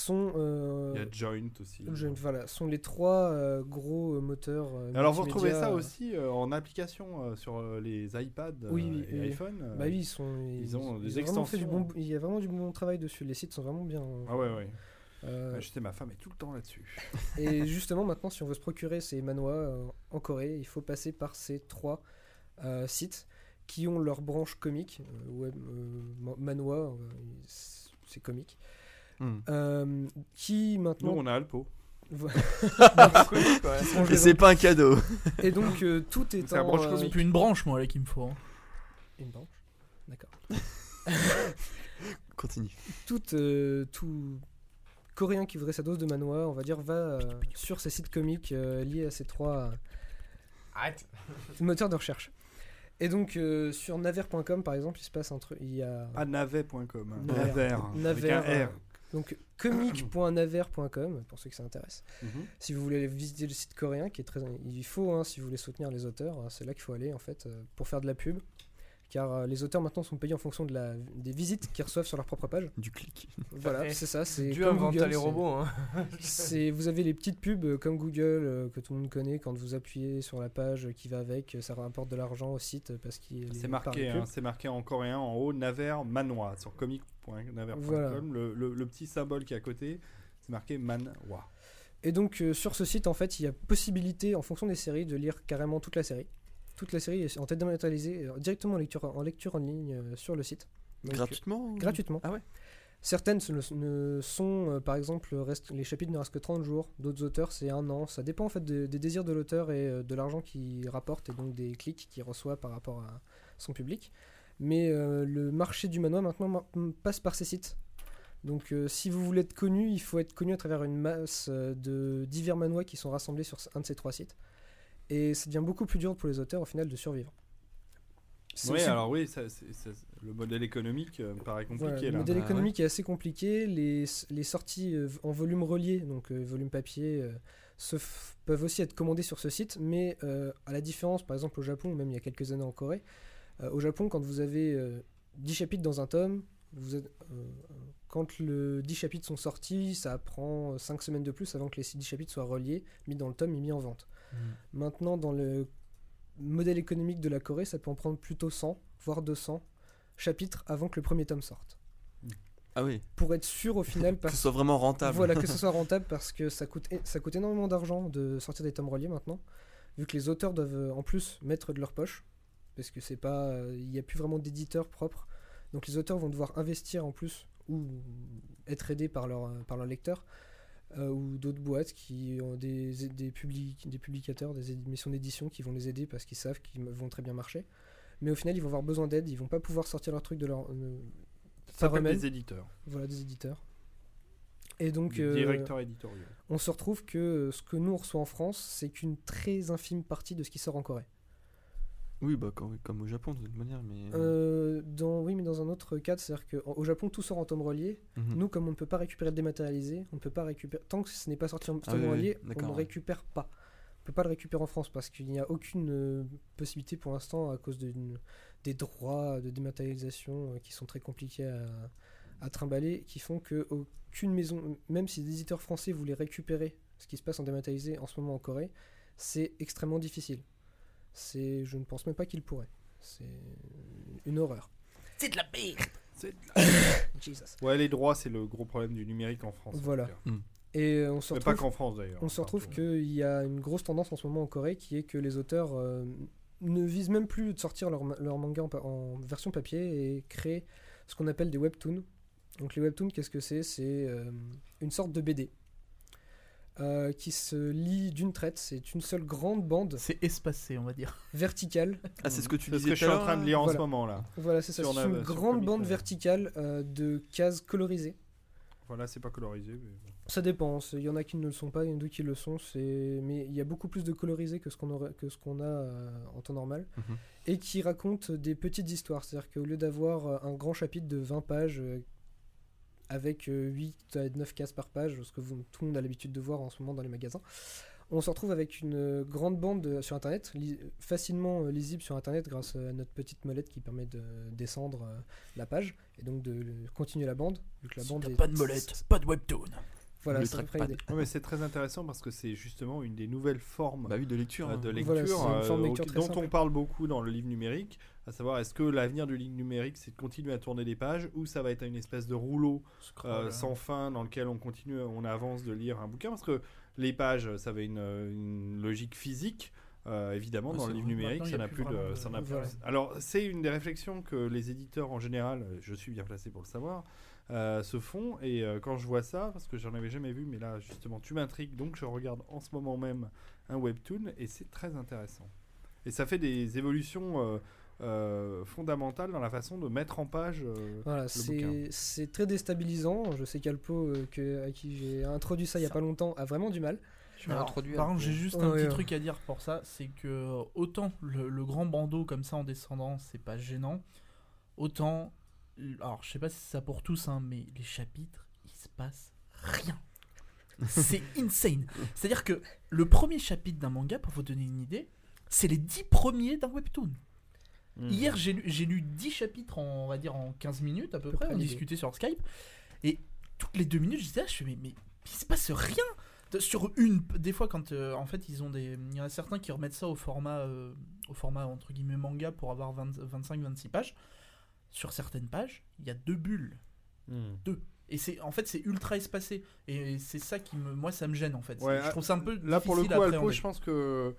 Speaker 3: sont. euh,
Speaker 2: Il y a Joint aussi.
Speaker 3: je- voilà, sont les trois euh, gros euh, moteurs.
Speaker 2: Alors vous retrouvez ça aussi en application sur les iPads
Speaker 3: Oui, oui,
Speaker 2: et
Speaker 3: oui.
Speaker 2: iPhone.
Speaker 3: Bah oui, ils sont.
Speaker 2: ils ont des
Speaker 3: du
Speaker 2: extensions.
Speaker 3: bon, il y a vraiment du bon travail dessus. Les sites sont vraiment bien.
Speaker 2: Ah ouais, ouais.
Speaker 3: Euh,
Speaker 2: sais, ma femme est tout le temps là-dessus.
Speaker 3: et justement, maintenant, si on veut se procurer ces euh, en Corée, il faut passer par ces trois sites qui ont leur branche comique. web, ma- manhwa, euh, c'est comique.
Speaker 4: Hmm.
Speaker 3: Euh, qui
Speaker 2: Nous,
Speaker 3: maintenant.
Speaker 2: on a Alpo.
Speaker 4: Et c'est pas un cadeau.
Speaker 3: Et donc euh, tout est
Speaker 2: C'est
Speaker 3: en,
Speaker 2: branche
Speaker 3: euh.
Speaker 5: C'est plus une branche, moi, là, qu'il me faut. hein.
Speaker 3: Une branche. D'accord.
Speaker 4: Continue.
Speaker 3: Tout, euh, tout coréen qui voudrait sa dose de manoir, on va dire, va euh, sur ces sites comiques euh, liés à ces trois
Speaker 1: Arrête.
Speaker 3: moteurs de recherche. Et donc euh, sur naver.com par exemple, il se passe un truc, il y a
Speaker 2: À navet.com. hein.
Speaker 3: Naver.
Speaker 2: Naver. avec un
Speaker 3: euh,
Speaker 2: R.
Speaker 3: donc comique.naver.com pour ceux que ça intéresse.
Speaker 2: Mhm.
Speaker 3: Si vous voulez aller visiter le site coréen qui est très il faut hein, si vous voulez soutenir les auteurs, hein, c'est là qu'il faut aller en fait euh, pour faire de la pub. Car euh, les auteurs maintenant sont payés en fonction de la, des visites qu'ils reçoivent sur leur propre page.
Speaker 4: Du clic.
Speaker 3: Voilà,
Speaker 1: Eh,
Speaker 3: c'est ça. C'est
Speaker 1: Dieu
Speaker 3: comme
Speaker 1: inventa
Speaker 3: Google,
Speaker 1: les robots. Hein.
Speaker 3: C'est, vous avez les petites pubs euh, comme Google euh, que tout le monde connaît quand vous appuyez sur la page qui va avec, ça rapporte de l'argent au site parce qu'il est
Speaker 2: C'est marqué, hein, c'est marqué en coréen en haut Naver Manoir sur comic.naver.com.
Speaker 3: Voilà.
Speaker 2: Le, le- le petit symbole qui est à côté, c'est marqué Manoir.
Speaker 3: Et donc euh, sur ce site en fait, il y a possibilité en fonction des séries de lire carrément toute la série. Toute la série est en tête dématérialisée euh, directement en lecture en, lecture en ligne euh, sur le site. Donc,
Speaker 4: Gratuitement ou-
Speaker 3: gratuitement.
Speaker 4: Ah ouais
Speaker 3: Certaines ne, ne sont, euh, par exemple, reste, les chapitres ne restent que 30 jours. D'autres auteurs, c'est un an. Ça dépend en fait de- des désirs de l'auteur et euh, de l'argent qu'il rapporte et donc des clics qu'il reçoit par rapport à son public. Mais le marché du manoir maintenant ma- passe par ces sites. Donc euh, si vous voulez être connu, il faut être connu à travers une masse euh, de divers manois qui sont rassemblés sur un de ces trois sites. Et ça devient beaucoup plus dur pour les auteurs au final de survivre.
Speaker 2: Oui,
Speaker 3: aussi-
Speaker 2: alors oui, ça, le modèle économique euh, me paraît compliqué
Speaker 3: voilà, le
Speaker 2: là.
Speaker 3: modèle
Speaker 4: Bah,
Speaker 3: économique est assez compliqué. Les, les sorties euh, en volume relié, donc euh, volume papier, euh, se peuvent aussi être commandées sur ce site. Mais euh, à la différence, par exemple au Japon, ou même il y a quelques années en Corée, euh, au Japon, quand vous avez euh, 10 chapitres dans un tome, vous êtes, quand le 10 chapitres sont sortis, ça prend 5 semaines de plus avant que les 10 chapitres soient reliés, mis dans le tome et mis en vente. Maintenant, dans le modèle économique de la Corée, ça peut en prendre plutôt 100, voire 200 chapitres avant que le premier tome sorte.
Speaker 4: Ah oui,
Speaker 3: Pour être sûr au final,
Speaker 4: que
Speaker 3: parce
Speaker 4: ce soit vraiment rentable.
Speaker 3: voilà, que ce soit rentable parce que ça coûte, é- ça coûte énormément d'argent de sortir des tomes reliés maintenant, vu que les auteurs doivent euh, en plus mettre de leur poche, parce que c'est pas, euh, il n'y a plus vraiment d'éditeurs propres, donc les auteurs vont devoir investir en plus ou être aidés par leur euh, par leurs lecteurs euh, ou d'autres boîtes qui ont des des, public- des publicateurs, des émissions d'édition qui vont les aider parce qu'ils savent qu'ils vont très bien marcher. Mais au final, ils vont avoir besoin d'aide, ils vont pas pouvoir sortir leur truc de leur euh,
Speaker 2: Ça s'appelle des éditeurs,
Speaker 3: Voilà, des éditeurs. Et donc,
Speaker 2: des
Speaker 3: euh,
Speaker 2: directeurs éditoriaux.
Speaker 3: on se retrouve que ce que nous on reçoit en France, c'est qu'une très infime partie de ce qui sort en Corée.
Speaker 4: Oui, bah comme, comme au Japon de toute manière, mais.
Speaker 3: Euh, dans, oui, mais dans un autre cadre, c'est-à-dire qu'au Japon, tout sort en tome relié.
Speaker 4: mhm.
Speaker 3: Nous, comme on ne peut pas récupérer le dématérialisé, on ne peut pas récupérer. Tant que ce n'est pas sorti en
Speaker 4: Ah
Speaker 3: tome
Speaker 4: oui, oui,
Speaker 3: relié, on ne
Speaker 4: ouais.
Speaker 3: récupère pas. On peut pas le récupérer en France parce qu'il n'y a aucune euh, possibilité pour l'instant à cause des droits de dématérialisation euh, qui sont très compliqués à, à trimballer, qui font que aucune maison, même si des éditeurs français voulaient récupérer ce qui se passe en dématérialisé en ce moment en Corée, c'est extrêmement difficile. C'est, je ne pense même pas qu'ils pourraient. C'est une horreur.
Speaker 5: C'est de la merde.
Speaker 2: C'est-
Speaker 3: Jesus.
Speaker 2: Ouais, les droits, c'est le gros problème du numérique en France.
Speaker 3: Voilà.
Speaker 2: cas.
Speaker 3: Et on se
Speaker 2: Mais
Speaker 3: retrouve
Speaker 2: pas qu'en France d'ailleurs.
Speaker 3: On se retrouve qu'il y a une grosse tendance en ce moment en Corée qui est que les auteurs euh, ne visent même plus de sortir leur, ma- leur manga en, version papier et créer ce qu'on appelle des webtoons. Donc les webtoons, qu'est-ce que c'est? C'est euh, une sorte de BD euh, qui se lit d'une traite. C'est une seule grande bande
Speaker 5: C'est espacé, on va dire.
Speaker 3: verticale.
Speaker 4: Ah, c'est ce que tu
Speaker 2: C'est ce
Speaker 4: disais
Speaker 2: que je suis en train de lire en
Speaker 3: Voilà.
Speaker 2: ce moment là.
Speaker 3: Voilà, c'est ça. C'est une grande
Speaker 2: Comic,
Speaker 3: bande
Speaker 2: ouais.
Speaker 3: verticale euh, de cases colorisées.
Speaker 2: Voilà, c'est pas colorisé. mais.
Speaker 3: Ça dépend. Il y en a qui ne le sont pas, il y en a d'autres qui le sont. Mais il y a beaucoup plus de colorisé que ce qu'on aurait que ce qu'on a euh, en temps normal
Speaker 4: Mhm.
Speaker 3: et qui raconte des petites histoires. C'est-à-dire qu'au lieu d'avoir un grand chapitre de 20 pages euh, avec euh, 8 à 9 cases par page, ce que vous- tout le monde a l'habitude de voir en ce moment dans les magasins, on se retrouve avec une euh, grande bande euh, sur internet, li- facilement euh, lisible sur internet grâce à notre petite molette qui permet de descendre euh, la page et donc de euh, continuer la bande. Vu que la
Speaker 5: Si
Speaker 3: bande
Speaker 5: t'as
Speaker 3: est-
Speaker 5: pas de molette, pas de webtoon.
Speaker 3: Voilà,
Speaker 4: Le
Speaker 3: c'est
Speaker 4: trackpad.
Speaker 2: Ouais, mais très intéressant parce que c'est justement une des nouvelles formes
Speaker 4: Bah oui, de lecture. hein.
Speaker 2: de
Speaker 3: Voilà,
Speaker 2: lecture,
Speaker 3: c'est une forme de lecture très
Speaker 2: dont
Speaker 3: simple.
Speaker 2: on parle beaucoup dans le livre numérique, à savoir est-ce que l'avenir du livre numérique c'est de continuer à tourner des pages ou ça va être une espèce de rouleau euh, sans fin dans lequel on continue, on avance de lire un bouquin? Parce que les pages ça avait une, une logique physique. euh, évidemment,
Speaker 4: Ouais,
Speaker 2: dans le livre numérique, ça n'a
Speaker 5: plus
Speaker 2: plus de,
Speaker 5: vraiment de-
Speaker 2: ça n'a plus-
Speaker 3: Voilà.
Speaker 2: Alors, c'est une des réflexions que les éditeurs en général, je suis bien placé pour le savoir, euh, se font. Et euh, quand je vois ça, parce que j'en avais jamais vu, mais là justement, tu m'intrigues, donc je regarde en ce moment même un webtoon et c'est très intéressant. Et ça fait des évolutions euh, euh, fondamentales dans la façon de mettre en page. euh,
Speaker 3: Voilà, c'est c'est très déstabilisant. Je sais qu'Alpo, euh, que, à qui j'ai introduit ça il y a pas longtemps, a vraiment du mal.
Speaker 5: Alors,
Speaker 6: introduit.
Speaker 5: Par contre, j'ai juste
Speaker 3: Ouais,
Speaker 5: un petit
Speaker 3: ouais.
Speaker 5: truc à dire pour ça, c'est que autant le, le grand bandeau comme ça en descendant, c'est pas gênant, autant, alors je sais pas si c'est ça pour tous, hein, mais les chapitres, il se passe rien. C'est insane. C'est-à-dire que le premier chapitre d'un manga, pour vous donner une idée, c'est les 10 premiers d'un webtoon.
Speaker 2: Mhm.
Speaker 5: Hier, j'ai lu, j'ai lu 10 chapitres en, on va dire, en 15 minutes à peu
Speaker 3: peu
Speaker 5: près.
Speaker 3: près
Speaker 5: On discutait sur Skype. Et toutes les deux minutes, je disais, ah, je fais, mais, mais il se passe rien. Sur une, des fois, quand euh, en fait, ils ont des. Il y en a certains qui remettent ça au format, euh, au format entre guillemets manga pour avoir 25-26 pages. Sur certaines pages, il y a deux bulles.
Speaker 2: Mhm.
Speaker 5: Et c'est en fait c'est ultra espacé et c'est ça qui me moi ça me gêne en fait.
Speaker 2: Ouais,
Speaker 5: je trouve ça un peu
Speaker 2: Là, pour le coup, Alpo, je pense que.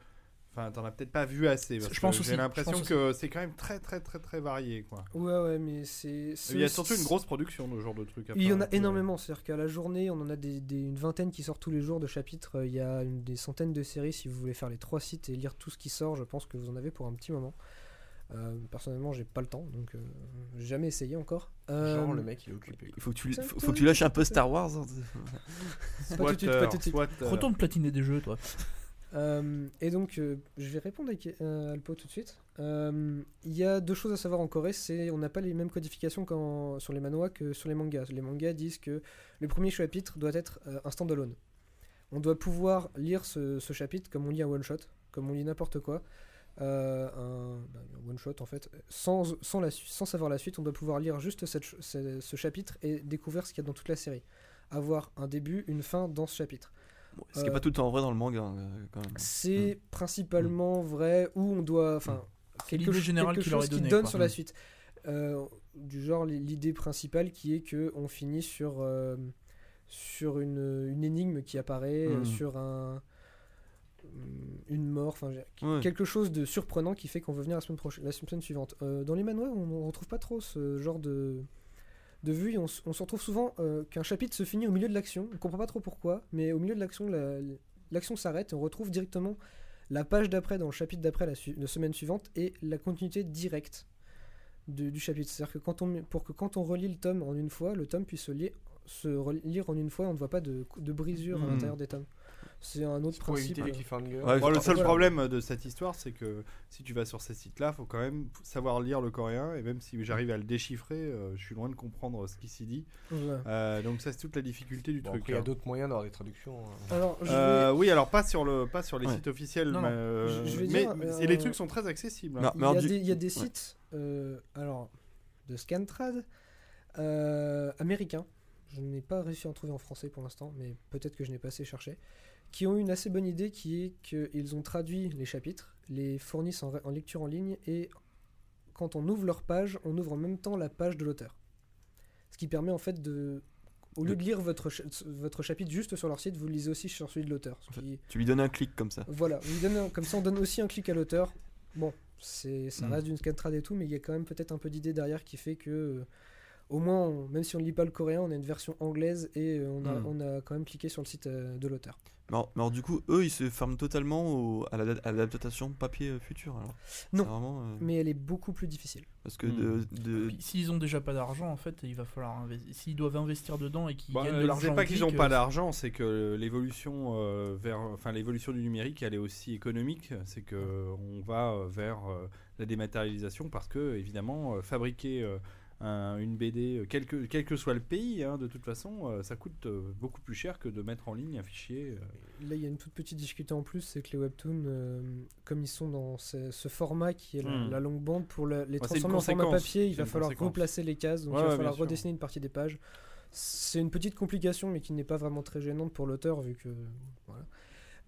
Speaker 2: Enfin, t'en as peut-être pas vu assez. Parce
Speaker 5: Je pense aussi,
Speaker 2: J'ai l'impression que c'est quand même très, très, très, très varié, quoi.
Speaker 3: Ouais, ouais, mais c'est.
Speaker 2: Il y a
Speaker 3: c'est-
Speaker 2: surtout une grosse production de ce genre de trucs.
Speaker 3: Il y en a énormément, c'est-à-dire qu'à la journée, on en a des, des- une vingtaine qui sortent tous les jours de chapitres. Il y a une- des centaines de séries. Si vous voulez faire les trois sites et lire tout ce qui sort, je pense que vous en avez pour un petit moment. Euh, personnellement, j'ai pas le temps, donc euh, j'ai jamais essayé encore.
Speaker 1: Genre,
Speaker 3: Euh,
Speaker 1: le mec, il est occupé.
Speaker 4: Il faut que tu, faut, faut que tu lâches un peu. Star Wars. hein.
Speaker 3: Pas tout de suite, pas tout de suite.
Speaker 2: Swatter.
Speaker 5: Retourne platiner des jeux, toi.
Speaker 3: Euh, et donc, euh, je vais répondre à euh, Alpo tout de suite. Euh, Il y a deux choses à savoir en Corée, c'est on n'a pas les mêmes codifications sur les manhwas que sur les mangas. Les mangas disent que le premier chapitre doit être euh, un standalone. On doit pouvoir lire ce, ce chapitre comme on lit un one shot, comme on lit n'importe quoi. Euh, un, bah, un one shot en fait, sans, sans, la, sans savoir la suite, on doit pouvoir lire juste cette ce, ce chapitre et découvrir ce qu'il y a dans toute la série. Avoir un début, une fin dans ce chapitre.
Speaker 4: Bon, ce qui n'est
Speaker 3: Euh,
Speaker 4: pas tout le temps vrai dans le manga, euh, quand même.
Speaker 3: C'est principalement vrai où on doit. Enfin,
Speaker 5: C'est
Speaker 3: quelque,
Speaker 5: générale
Speaker 3: quelque chose qui donne
Speaker 5: quoi.
Speaker 3: sur la suite. Euh, du genre, li- l'idée principale qui est que on finit sur, euh, sur une, une énigme qui apparaît, euh, sur un une mort, enfin
Speaker 4: Ouais.
Speaker 3: quelque chose de surprenant qui fait qu'on veut venir la semaine prochaine, la semaine suivante. Euh, dans les manhwas, on ne retrouve pas trop ce genre de de vue. et On, on se retrouve souvent euh, qu'un chapitre se finit au milieu de l'action. On comprend pas trop pourquoi, mais au milieu de l'action, la- l'action s'arrête et on retrouve directement la page d'après dans le chapitre d'après la, su- la semaine suivante et la continuité directe de- du chapitre. C'est-à-dire que quand on, pour que quand on relit le tome en une fois, le tome puisse se lire, se relire en une fois, on ne voit pas de, de brisure à
Speaker 2: Mhm.
Speaker 3: l'intérieur des tomes. C'est un autre
Speaker 1: pour
Speaker 3: principe.
Speaker 1: éviter les cliffhangers.
Speaker 4: Ouais,
Speaker 2: Bon, le seul problème de cette histoire, c'est que si tu vas sur ces sites-là, faut quand même savoir lire le coréen. Et même si j'arrive à le déchiffrer, euh, je suis loin de comprendre ce qui s'y dit. Euh, donc ça, c'est toute la difficulté du
Speaker 1: Bon,
Speaker 2: truc.
Speaker 1: il y a
Speaker 2: hein.
Speaker 1: d'autres moyens d'avoir des traductions. hein.
Speaker 3: Alors, je
Speaker 2: Euh,
Speaker 3: vais-
Speaker 2: oui, alors pas sur le, pas sur les
Speaker 4: Ouais.
Speaker 2: sites officiels,
Speaker 5: Non,
Speaker 2: mais,
Speaker 5: non.
Speaker 2: euh,
Speaker 3: Je- je vais
Speaker 2: mais-
Speaker 3: dire,
Speaker 2: et les trucs sont très accessibles. hein.
Speaker 4: Non,
Speaker 3: Il y, a
Speaker 4: du-
Speaker 3: des, il y a des
Speaker 4: ouais.
Speaker 3: sites, euh, alors, de Scantrad, euh, américains, je n'ai pas réussi à en trouver en français pour l'instant, mais peut-être que je n'ai pas assez cherché, qui ont eu une assez bonne idée qui est qu'ils ont traduit les chapitres, les fournissent en, en lecture en ligne, et quand on ouvre leur page, on ouvre en même temps la page de l'auteur. Ce qui permet en fait de... Au lieu de lire votre, cha- votre chapitre juste sur leur site, vous le lisez aussi sur celui de l'auteur. ce qui-
Speaker 4: Tu lui donnes un clic comme ça.
Speaker 3: voilà, on lui donne un- comme ça on donne aussi un clic à l'auteur. Bon, c'est ça
Speaker 2: Mm.
Speaker 3: reste d'une scantrad et tout, mais il y a quand même peut-être un peu d'idée derrière qui fait que, euh, au moins, on- même si on ne lit pas le coréen, on a une version anglaise et euh, on, a,
Speaker 2: Mm.
Speaker 3: on a quand même cliqué sur le site euh, de l'auteur.
Speaker 4: Mais alors, mais alors, du coup, eux, ils se ferment totalement au- à la- à l'adaptation papier euh, futur. Alors?
Speaker 3: Non.
Speaker 4: Vraiment, euh,
Speaker 3: Mais elle est beaucoup plus difficile.
Speaker 4: Parce que
Speaker 2: Hmm.
Speaker 4: de, de-
Speaker 5: S'ils ont déjà pas d'argent, en fait, il va falloir investir. S'ils doivent investir dedans et qu'ils
Speaker 2: Bah,
Speaker 5: gagnent de l'argent,
Speaker 2: c'est pas qu'ils n'ont pas d'argent, c'est que l'évolution euh, vers, enfin l'évolution du numérique, elle est aussi économique. C'est que on va vers euh, la dématérialisation parce que évidemment euh, fabriquer euh, un- une BD, euh, quel que, quel que soit le pays, hein, de toute façon, euh, ça coûte euh, beaucoup plus cher que de mettre en ligne un fichier. euh.
Speaker 3: Là, il y a une toute petite difficulté en plus, c'est que les webtoons, comme ils sont dans ce, ce format qui est la,
Speaker 2: Hmm.
Speaker 3: la longue bande, pour la- les
Speaker 2: Bah,
Speaker 3: transformer en format papier, il va falloir replacer les cases, donc
Speaker 2: Ouais,
Speaker 3: il va
Speaker 2: ouais,
Speaker 3: falloir
Speaker 2: sûr.
Speaker 3: redessiner une partie des pages. C'est une petite complication, mais qui n'est pas vraiment très gênante pour l'auteur, vu que. Voilà.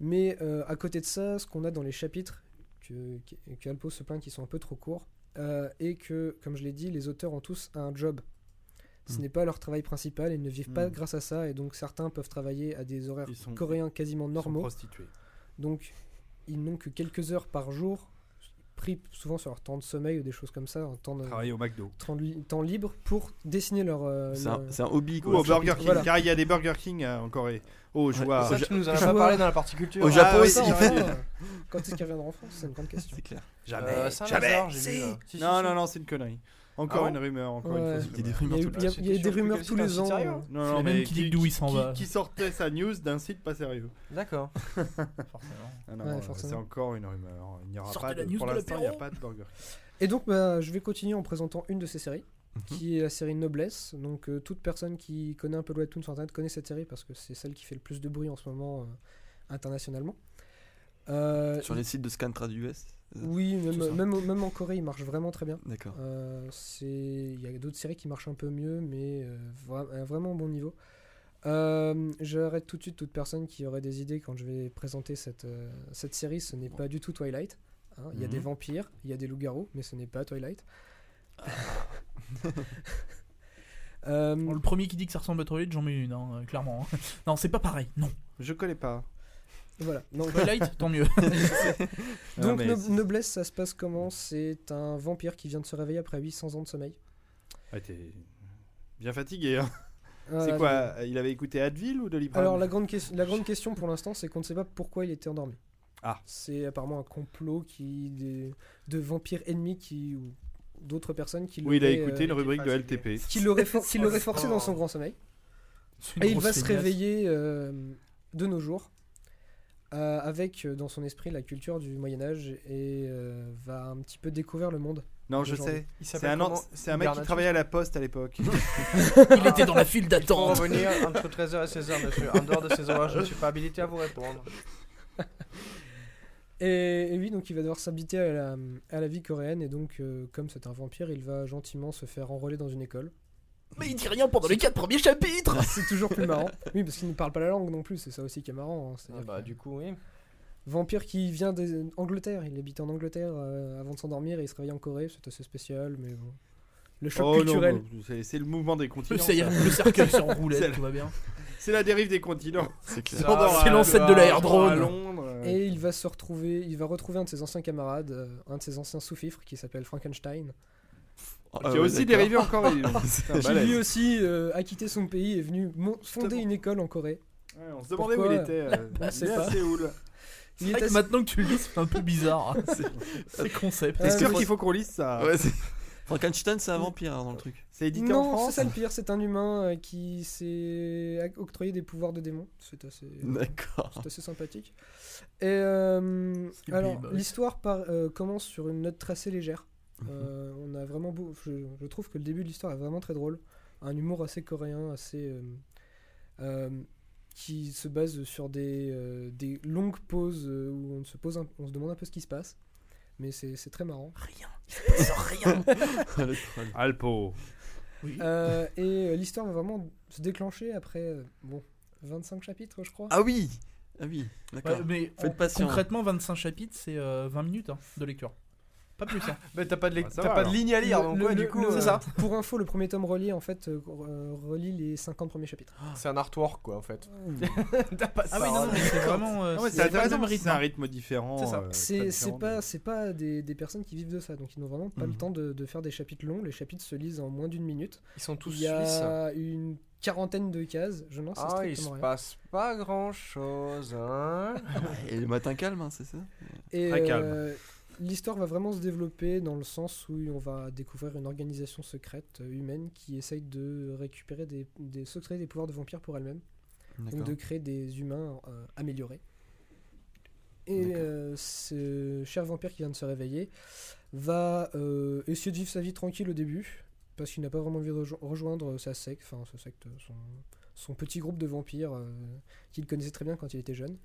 Speaker 3: Mais à côté de ça, ce qu'on a dans les chapitres, que, que, que Alpo se plaint qui sont un peu trop courts, euh, et que, comme je l'ai dit, les auteurs ont tous un job. Ce
Speaker 4: Hmm.
Speaker 3: n'est pas leur travail principal, ils ne vivent pas
Speaker 2: Hmm.
Speaker 3: grâce à ça, et donc certains peuvent travailler à des horaires
Speaker 2: sont-
Speaker 3: coréens quasiment
Speaker 2: Ils sont
Speaker 3: normaux.
Speaker 2: prostitués.
Speaker 3: Donc, ils n'ont que quelques heures par jour, pris souvent sur leur temps de sommeil ou des choses comme ça, un temps, de,
Speaker 2: Travailler au McDo.
Speaker 3: temps, li- temps libre pour dessiner leur. euh,
Speaker 4: c'est un, hobby.
Speaker 2: Ou
Speaker 4: Quoi.
Speaker 2: au Burger King,
Speaker 3: Voilà.
Speaker 2: car il y a des Burger King euh, en Corée. Oh, je vois.
Speaker 1: Ça, tu nous en as pas parlé dans la partie culture.
Speaker 4: Au Japon
Speaker 2: Ah
Speaker 4: aussi.
Speaker 3: Quand est-ce qu'ils reviendront en France? C'est une grande question.
Speaker 4: C'est clair.
Speaker 2: Jamais,
Speaker 1: Euh, vu. si,
Speaker 2: Non,
Speaker 1: si.
Speaker 2: non, non, c'est une connerie. Encore
Speaker 1: Ah
Speaker 2: une rumeur, encore
Speaker 3: Ouais.
Speaker 2: une fausse
Speaker 4: Il y a des rumeurs
Speaker 3: eu-
Speaker 4: tout
Speaker 3: il y a-
Speaker 1: C'était
Speaker 3: il y a
Speaker 1: sur
Speaker 3: des rumeurs
Speaker 1: site,
Speaker 3: tous les ans.
Speaker 1: sérieux
Speaker 3: euh,
Speaker 2: Non, non, mais
Speaker 5: qui disent d'où il s'en
Speaker 2: qui-
Speaker 5: va.
Speaker 2: Qui sortait sa news d'un site pas sérieux.
Speaker 1: D'accord.
Speaker 5: forcément.
Speaker 2: Ah
Speaker 3: forcément.
Speaker 2: c'est encore une rumeur. Il n'y aura
Speaker 5: Sortez
Speaker 2: pas
Speaker 5: la
Speaker 2: de,
Speaker 5: news
Speaker 2: pour l'instant, il n'y a pas de Burger King.
Speaker 3: Et donc, bah, je vais continuer en présentant une de ces séries,
Speaker 4: Mhm.
Speaker 3: qui est la série Noblesse. Donc, euh, toute personne qui connaît un peu le webtoon sur internet connaît cette série parce que c'est celle qui fait le plus de bruit en ce moment euh, internationalement. Euh,
Speaker 4: Sur les sites de Scantrad US. euh,
Speaker 3: Oui, même,
Speaker 4: ça.
Speaker 3: même, même en Corée, il marche vraiment très bien.
Speaker 4: D'accord.
Speaker 3: Euh, c'est- Il y a d'autres séries qui marchent un peu mieux, mais euh, vra- à un vraiment bon niveau. Euh, J'arrête tout de suite toute personne qui aurait des idées quand je vais présenter cette, euh, cette série. Ce n'est pas du tout Twilight. hein. Il y a
Speaker 4: Mhm.
Speaker 3: des vampires, il y a des loups-garous, mais ce n'est pas Twilight. Euh,
Speaker 5: Bon, le premier qui dit que ça ressemble à Twilight, j'en mets une, hein, clairement. hein. non, c'est pas pareil. Non.
Speaker 2: Je connais pas.
Speaker 3: Voilà. Donc,
Speaker 5: Twilight, tant mieux.
Speaker 2: Non,
Speaker 3: donc No- Noblesse, ça se passe comment? C'est un vampire qui vient de se réveiller après 800 ans de sommeil.
Speaker 2: Ouais, t'es bien fatigué. hein. C'est quoi Il avait écouté Advil ou Doliprane?
Speaker 3: Alors la grande, la grande question pour l'instant, c'est qu'on ne sait pas pourquoi il était endormi.
Speaker 2: Ah.
Speaker 3: C'est apparemment un complot qui des, de vampires ennemis qui ou d'autres personnes qui
Speaker 2: Oui, il a écouté
Speaker 3: euh,
Speaker 2: une rubrique de
Speaker 1: fatigué.
Speaker 2: LTP.
Speaker 3: qui l'auraient for-
Speaker 1: Oh.
Speaker 3: forcé dans son grand sommeil. Et il va se réveiller euh, de nos jours euh, avec euh, dans son esprit la culture du Moyen Âge et euh, va un petit peu découvrir le monde.
Speaker 2: Non, je sais.
Speaker 1: Il
Speaker 2: C'est
Speaker 1: s'appelle
Speaker 2: un, an- un mec qui travaillait à la poste à l'époque.
Speaker 5: Il était dans la file
Speaker 1: Pour
Speaker 5: d'attente.
Speaker 1: revenir entre 13h et 16h, monsieur. En dehors de ces horaires, je ne suis pas habilité à vous répondre.
Speaker 3: Et, et oui, donc il va devoir s'habiter à la, à la vie coréenne et donc euh, comme c'est un vampire, il va gentiment se faire enrôler dans une école.
Speaker 5: Mais il dit rien pendant les 4 premiers chapitres.
Speaker 3: C'est toujours plus marrant. Oui, parce qu'il ne parle pas la langue non plus, c'est ça aussi qui est marrant. hein.
Speaker 1: Ah bah,
Speaker 3: que-
Speaker 1: du coup, oui.
Speaker 3: Vampire qui vient d'Angleterre, il habitait en Angleterre euh, avant de s'endormir et il se réveille en Corée, c'est assez spécial, mais bon. Le choc
Speaker 2: Oh
Speaker 3: culturel.
Speaker 2: c'est- le mouvement des continents.
Speaker 5: Ça y est,
Speaker 2: ça.
Speaker 5: le cercueil en
Speaker 2: C'est
Speaker 5: roulette,
Speaker 2: la-
Speaker 5: tout va bien.
Speaker 2: C'est la dérive des continents.
Speaker 4: C'est
Speaker 5: l'ancêtre de la air
Speaker 2: à
Speaker 5: drone.
Speaker 2: Londres. euh.
Speaker 3: Et il va se retrouver, il va retrouver un de ses anciens camarades, euh, un de ses anciens sous-fifres qui s'appelle Frankenstein,
Speaker 4: Ah,
Speaker 2: Qui a aussi dérivé en Corée.
Speaker 3: qui lui aussi euh, a quitté son pays et est venu fonder une école en Corée.
Speaker 2: Ouais, on se demandait où il était. euh,
Speaker 3: On
Speaker 2: il
Speaker 3: sait
Speaker 2: est
Speaker 3: pas.
Speaker 2: à Séoul.
Speaker 5: C'est
Speaker 3: Il
Speaker 5: vrai
Speaker 3: est
Speaker 5: que
Speaker 3: assez-
Speaker 5: maintenant que tu le dis, c'est un peu bizarre. hein. C'est- concept.
Speaker 3: Euh,
Speaker 2: C'est sûr qu'il faut qu'on lise ça?
Speaker 4: Ouais, c'est- Frankenstein, c'est un vampire hein, dans le truc.
Speaker 2: C'est édité en
Speaker 3: Non, c'est
Speaker 2: France.
Speaker 3: ça le pire, c'est un humain euh, qui s'est octroyé des pouvoirs de démon. C'est assez,
Speaker 4: D'accord.
Speaker 3: c'est assez sympathique. Et euh, alors, l'histoire euh, commence sur une note très assez légère.
Speaker 4: Mhm.
Speaker 3: Euh, on a vraiment beau, je, je trouve que le début de l'histoire est vraiment très drôle. Un humour assez coréen, assez euh, euh, qui se base sur des, euh, des longues pauses où on se pose, un- on se demande un peu ce qui se passe. Mais c'est c'est très marrant.
Speaker 5: Rien. Il se passe rien.
Speaker 2: Alpo.
Speaker 5: Oui.
Speaker 3: Euh, et euh, l'histoire va vraiment se déclencher après euh, bon 25 chapitres, je crois.
Speaker 4: Ah oui Ah oui,
Speaker 5: Ouais,
Speaker 4: d'accord.
Speaker 5: mais
Speaker 4: Faites
Speaker 5: concrètement, 25 chapitres, c'est euh, 20 minutes hein, de lecture. Pas plus. Hein.
Speaker 1: Mais t'as pas de,
Speaker 2: Ah, va,
Speaker 1: pas de ligne à lire,
Speaker 3: Le-
Speaker 1: donc
Speaker 3: le-
Speaker 1: ouais,
Speaker 3: le-
Speaker 1: du coup,
Speaker 3: le-
Speaker 1: euh,
Speaker 5: c'est ça.
Speaker 3: Pour info, le premier tome relié en fait euh, euh, relie les 50 premiers chapitres.
Speaker 1: c'est un artwork quoi en fait. t'as pas
Speaker 5: Ah oui, non, non, mais c'est vraiment. euh,
Speaker 2: Non, mais
Speaker 5: c'est
Speaker 2: que
Speaker 5: rythme.
Speaker 2: c'est un
Speaker 5: hein.
Speaker 2: rythme différent.
Speaker 5: C'est ça.
Speaker 2: euh, très
Speaker 3: C'est c'est
Speaker 2: différent
Speaker 3: pas c'est pas des, des personnes qui vivent de ça, donc ils n'ont vraiment pas le
Speaker 4: Mhm.
Speaker 3: temps de, de faire des chapitres longs. Les chapitres se lisent en moins d'une minute.
Speaker 1: Ils sont tous
Speaker 3: Il y a une quarantaine de cases. Je n'en sais
Speaker 1: Ah, il se
Speaker 3: rien.
Speaker 1: passe pas grand chose, hein.
Speaker 4: Et le matin calme, hein, c'est ça?
Speaker 2: Très calme.
Speaker 3: L'histoire va vraiment se développer dans le sens où on va découvrir une organisation secrète euh, humaine qui essaye de récupérer des, des secrets des pouvoirs de vampires pour elle-même. Donc de créer des humains euh, améliorés. Et euh, ce cher vampire qui vient de se réveiller va euh, essayer de vivre sa vie tranquille au début, parce qu'il n'a pas vraiment envie de rejo- rejoindre sa secte, enfin sa secte, son, son petit groupe de vampires qu'il connaissait très bien quand il était jeune.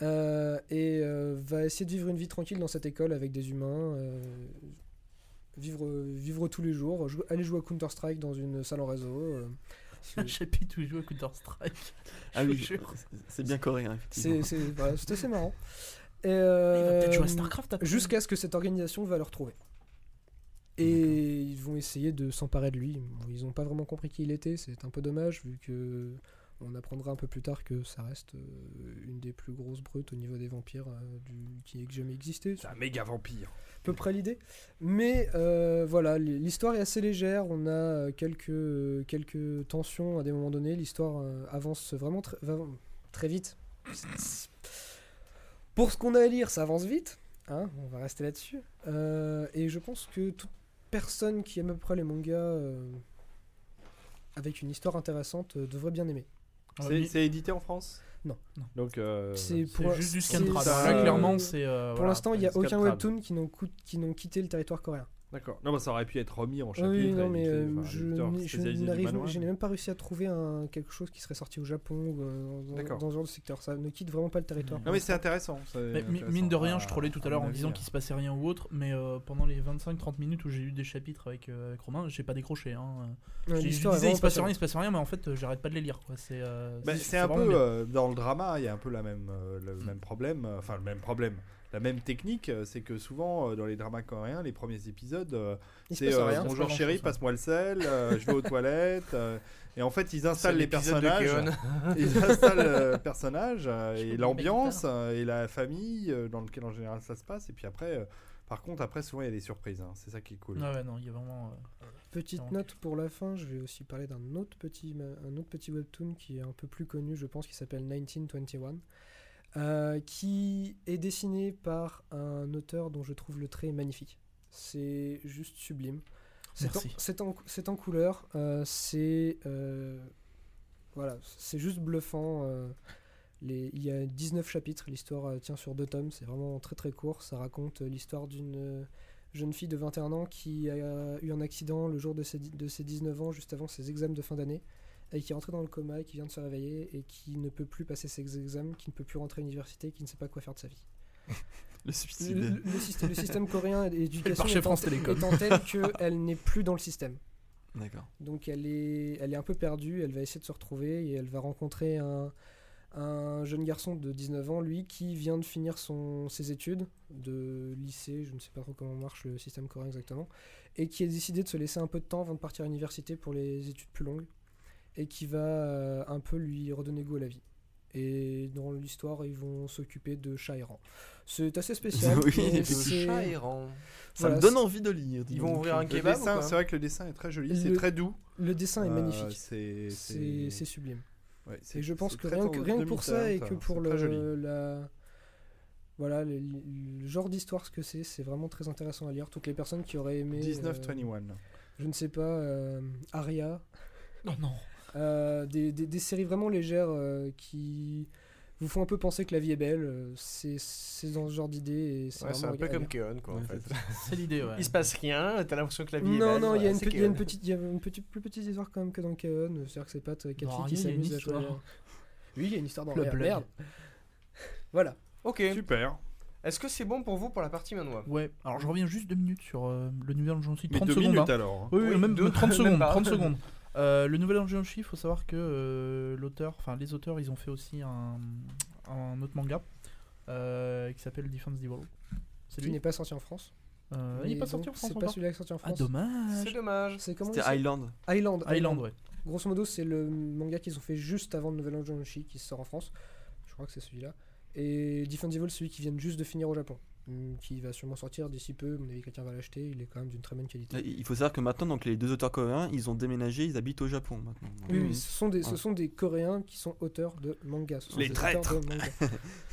Speaker 3: Euh, et euh, va essayer de vivre une vie tranquille dans cette école avec des humains, euh, vivre, vivre tous les jours, jou- aller jouer à Counter-Strike dans une salle en réseau. euh,
Speaker 5: Un chapitre où il joue à Counter-Strike.
Speaker 4: Ah oui, c'est bien coréen, effectivement.
Speaker 3: C'est c'est assez marrant. Et,
Speaker 5: Il va peut-être jouer à
Speaker 3: euh,
Speaker 5: StarCraft après.
Speaker 3: Jusqu'à ce que cette organisation va le retrouver. Et ils vont essayer de s'emparer de lui. Bon, ils n'ont pas vraiment compris qui il était, c'est un peu dommage vu que on apprendra un peu plus tard que ça reste euh, une des plus grosses brutes au niveau des vampires euh, du, qui ait jamais existé.
Speaker 2: C'est un méga vampire.
Speaker 3: à peu près l'idée. Mais euh, voilà, l'histoire est assez légère. On a quelques, quelques tensions à des moments donnés. L'histoire avance vraiment tr- très vite. Pour ce qu'on a à lire, ça avance vite. hein, on va rester là-dessus. Et je pense que toute personne qui aime à peu près les mangas avec une histoire intéressante euh, devrait bien aimer.
Speaker 5: Ah,
Speaker 2: C'est édité en France
Speaker 3: Non.
Speaker 5: Non.
Speaker 2: Donc. euh,
Speaker 3: C'est
Speaker 5: C'est
Speaker 3: pour-
Speaker 5: juste du
Speaker 3: c'est-
Speaker 5: scantrad.
Speaker 2: ça-
Speaker 5: Là, clairement, c'est. euh,
Speaker 3: Pour
Speaker 5: voilà.
Speaker 3: l'instant, il n'y a aucun webtoon qui n'ont qui n'ont quitté le territoire coréen.
Speaker 2: D'accord. Non, bah, ça aurait pu être remis en chapitre.
Speaker 3: oui, non,
Speaker 2: et
Speaker 3: mais euh,
Speaker 2: enfin,
Speaker 3: je je n'ai
Speaker 2: mais-
Speaker 3: même pas réussi à trouver un, quelque chose qui serait sorti au Japon ou euh, dans, dans ce genre de secteur. Ça ne quitte vraiment pas le territoire.
Speaker 2: Non, mais c'est intéressant.
Speaker 5: Mais
Speaker 2: intéressant
Speaker 5: mine de rien, je trollais tout à l'heure en
Speaker 2: avis,
Speaker 5: disant
Speaker 2: hein.
Speaker 5: qu'il se passait rien ou autre, mais euh, pendant les 25-30 minutes où j'ai eu des chapitres avec, euh, avec Romain, j'ai pas décroché. Hein.
Speaker 3: Ouais,
Speaker 5: Je- disais il se passe rien, il se passe rien, mais en fait, j'arrête pas de les lire. C'est euh,
Speaker 2: Bah, c'est un peu dans le drama, il y a un peu la même, le même problème, enfin le même problème, la même technique, euh, c'est que souvent euh, dans les dramas coréens, les premiers épisodes, euh, c'est euh,
Speaker 3: rien.
Speaker 2: bonjour chérie, passe-moi le sel, euh, je vais aux toilettes, euh, et en fait ils installent les personnages, ils installent le personnage euh,
Speaker 5: Je
Speaker 2: et l'ambiance euh, et la famille euh, dans lequel en général ça se passe, et puis après, euh, par contre après souvent il y a des surprises, hein, c'est ça qui est cool.
Speaker 5: Ouais, non, il y a vraiment. euh,
Speaker 3: Petite
Speaker 5: Donc.
Speaker 3: note pour la fin, je vais aussi parler d'un autre petit, un autre petit webtoon qui est un peu plus connu, je pense, qui s'appelle 1921. Euh, qui est dessiné par un auteur dont je trouve le trait magnifique. C'est juste sublime. C'est en, couleur, euh, c'est euh, voilà, c'est juste bluffant. les, il y a 19 chapitres, l'histoire tient sur deux tomes, c'est vraiment très très court. Ça raconte l'histoire d'une jeune fille de 21 ans qui a eu un accident le jour de ses, de ses 19 ans, juste avant ses examens de fin d'année, et qui est rentrée dans le coma et qui vient de se réveiller et qui ne peut plus passer ses examens, qui ne peut plus rentrer à l'université, qui ne sait pas quoi faire de sa vie.
Speaker 4: Le
Speaker 3: Le,
Speaker 4: suicide.
Speaker 3: le- le système, le système coréen d'éducation étant,
Speaker 5: France Télécom.
Speaker 3: étant tel qu'elle n'est plus dans le système.
Speaker 4: D'accord.
Speaker 3: Donc elle est, elle est un peu perdue, elle va essayer de se retrouver et elle va rencontrer un, un jeune garçon de 19 ans, lui, qui vient de finir son, ses études de lycée, je ne sais pas trop comment marche le système coréen exactement, et qui a décidé de se laisser un peu de temps avant de partir à l'université pour les études plus longues, et qui va euh, un peu lui redonner goût à la vie. Et dans l'histoire, ils vont s'occuper de chat errant. C'est assez spécial.
Speaker 4: Oui,
Speaker 3: c'est-.
Speaker 4: Ça
Speaker 3: Voilà,
Speaker 4: me donne envie de lire.
Speaker 1: Ils vont ouvrir un kebab
Speaker 2: c'est vrai que le dessin est très joli, c'est très doux.
Speaker 3: Le dessin est
Speaker 2: Euh,
Speaker 3: magnifique.
Speaker 2: c'est
Speaker 3: sublime.
Speaker 2: ouais,
Speaker 3: Et je pense que rien, que rien que pour ça et que
Speaker 2: hein,
Speaker 3: pour le, la, voilà, le, le genre d'histoire ce que c'est, c'est vraiment très intéressant à lire. Toutes les personnes qui auraient aimé, euh,
Speaker 2: 19-21.
Speaker 3: je ne sais pas, euh, Aria,
Speaker 5: Non, non.
Speaker 3: Euh, des, des- des séries vraiment légères euh, qui vous font un peu penser que la vie est belle. euh, C'est c'est dans ce genre d'idée et c'est
Speaker 1: Ouais, c'est
Speaker 3: vraiment
Speaker 1: un peu comme. Keon, quoi,
Speaker 4: Ouais,
Speaker 1: en fait.
Speaker 5: C'est l'idée, ouais.
Speaker 1: Il se passe rien, t'as l'impression que la vie est
Speaker 3: Non,
Speaker 1: belle.
Speaker 3: non, il y a
Speaker 1: voilà,
Speaker 3: une,
Speaker 1: c'est
Speaker 3: pe- il y a une petite, il y a une petite, plus petite histoire quand même que dans Keon. C'est-à-dire que c'est pas quatre
Speaker 5: Non,
Speaker 3: filles qui
Speaker 5: rien, il y a une
Speaker 3: s'amusent à jouer.
Speaker 5: histoire.
Speaker 3: Oui, il y a une histoire dans
Speaker 5: Le
Speaker 3: la merde. Voilà.
Speaker 1: Ok.
Speaker 2: Super.
Speaker 1: Est-ce que c'est bon pour vous pour la partie manoir
Speaker 5: Ouais, alors je reviens juste deux minutes sur euh, le nouvel Angelonchi.
Speaker 2: Mais
Speaker 5: 30
Speaker 2: deux
Speaker 5: secondes.
Speaker 2: minutes
Speaker 5: hein.
Speaker 2: alors.
Speaker 5: Oui, oui,
Speaker 1: Oui,
Speaker 5: même
Speaker 1: deux-
Speaker 5: 30
Speaker 1: même
Speaker 5: secondes.
Speaker 1: pas.
Speaker 5: 30 secondes. Euh, le nouvel Angelonchi, il faut savoir que euh, l'auteur, enfin les auteurs, ils ont fait aussi un, un autre manga euh, qui s'appelle Defense Devil. C'est
Speaker 3: Qui n'est pas sorti en France.
Speaker 5: Euh, Il n'est pas sorti en France
Speaker 3: C'est pas celui-là qui est sorti en
Speaker 5: Ah,
Speaker 3: France.
Speaker 5: dommage.
Speaker 1: C'est dommage.
Speaker 3: C'est comment
Speaker 4: C'était
Speaker 3: c'est
Speaker 4: Island.
Speaker 3: Island.
Speaker 5: Island, ouais.
Speaker 3: Grosso modo, c'est le manga qu'ils ont fait juste avant le Nouvel An Jonoshi qui sort en France. Je crois que c'est celui-là. Et Defense Evil, celui qui vient juste de finir au Japon. Hum, Qui va sûrement sortir d'ici peu. Mon avis, quelqu'un va l'acheter. Il est quand même d'une très bonne qualité.
Speaker 4: Il faut savoir que maintenant, donc, les deux auteurs coréens, ils ont déménagé, ils habitent au Japon maintenant.
Speaker 3: Oui, oui, ce sont, des, ce sont des Coréens qui sont auteurs de manga. Ce sont
Speaker 2: Les
Speaker 3: des
Speaker 2: traîtres.
Speaker 3: de manga.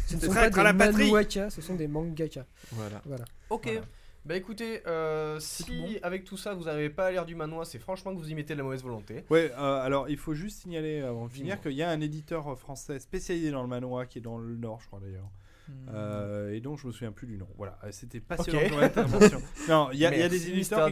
Speaker 3: Ce ne sont pas des manuaka, ce sont des mangaka.
Speaker 4: Voilà.
Speaker 3: Voilà.
Speaker 1: Ok.
Speaker 5: Voilà.
Speaker 1: Bah écoutez, euh, si
Speaker 5: bon
Speaker 1: avec tout ça vous n'arrivez pas à lire du manoir, c'est franchement que vous y mettez de la mauvaise volonté.
Speaker 2: Ouais, euh, alors il faut juste signaler avant de finir qu'il y a un éditeur français spécialisé dans le manoir qui est dans le Nord, je crois d'ailleurs.
Speaker 5: Hmm.
Speaker 2: Euh, et donc je me souviens plus du nom. Voilà, Euh, c'était passionnant
Speaker 1: Ok.
Speaker 2: comme intervention. Non, il y, a- y des.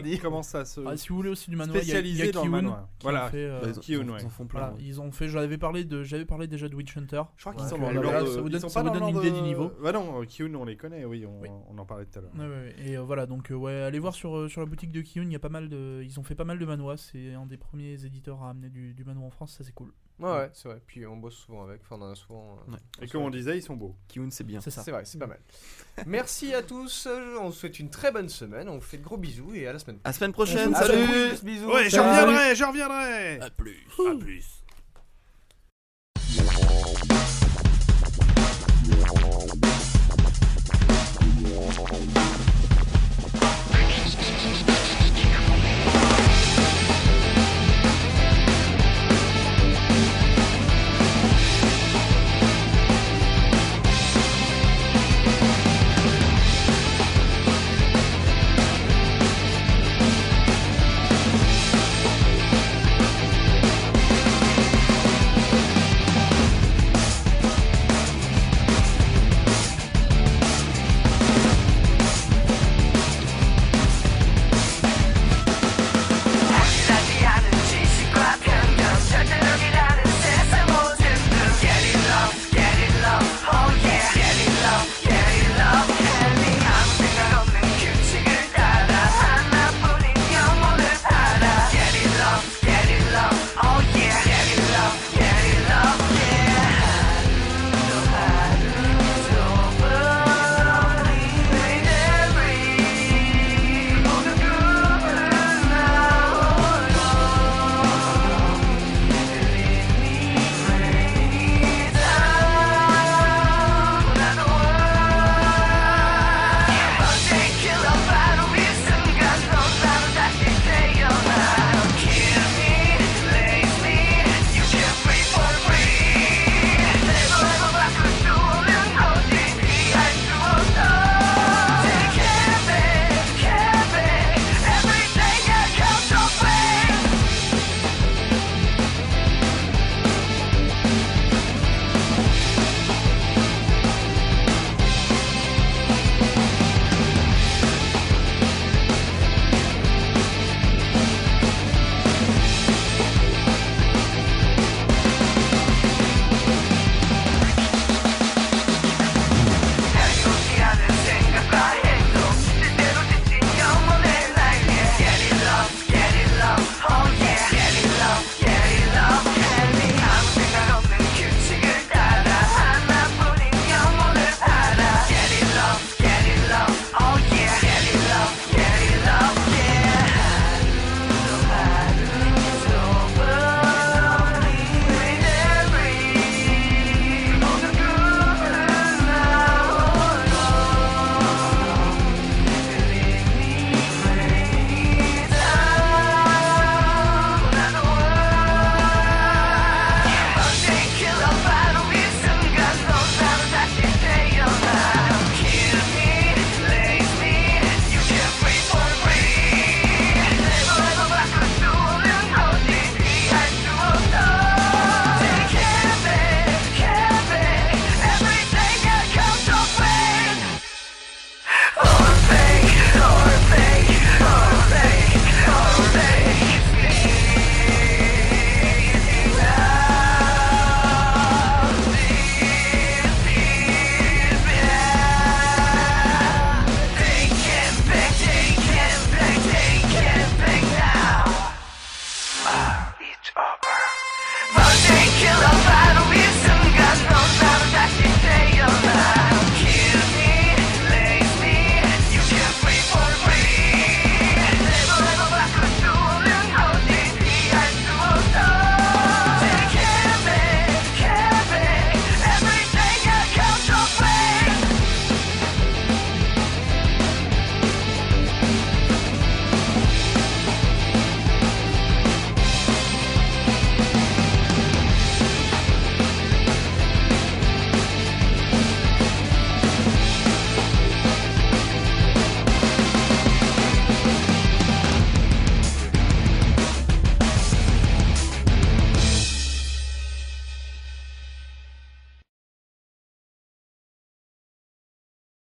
Speaker 1: D.
Speaker 2: qui commencent à se
Speaker 5: Ah, si vous voulez aussi du manoir, il y a, il y a
Speaker 2: spécialiser dans le manoir. Voilà.
Speaker 5: ont fait, euh,
Speaker 4: ils, en-
Speaker 2: ouais.
Speaker 4: ils en font plein.
Speaker 5: voilà,
Speaker 4: ouais.
Speaker 5: ils ont fait. J'avais parlé de, j'avais parlé déjà de Witch Hunter.
Speaker 2: Je crois
Speaker 1: Ouais,
Speaker 2: qu'ils sont dans
Speaker 5: là,
Speaker 2: l'ordre.
Speaker 5: ça vous donne- ça vous une idée du niveau.
Speaker 2: Bah non, Kyun on les connaît, oui, on,
Speaker 5: Oui.
Speaker 2: on en parlait tout à l'heure.
Speaker 5: Ouais, ouais, ouais. Et euh, voilà, donc euh, ouais, allez voir sur, sur la boutique de Kiun, il y a pas mal de, ils ont fait pas mal de manois. C'est un des premiers éditeurs à amener du, du manoir en France, ça c'est cool.
Speaker 1: Ouais, ouais, c'est vrai. Puis on bosse souvent avec. Enfin, on en a souvent. Euh,
Speaker 2: et comme on disait, ils sont beaux.
Speaker 4: Kiun, c'est bien.
Speaker 5: C'est ça.
Speaker 1: C'est vrai, c'est pas mal. Merci à tous. Euh, on vous souhaite une très bonne semaine. On vous fait de gros bisous et à la semaine
Speaker 4: À semaine prochaine,
Speaker 3: À la semaine
Speaker 4: salut
Speaker 1: prochaine. Bisous.
Speaker 2: Ouais, je reviendrai, je reviendrai.
Speaker 4: À plus.
Speaker 2: À plus.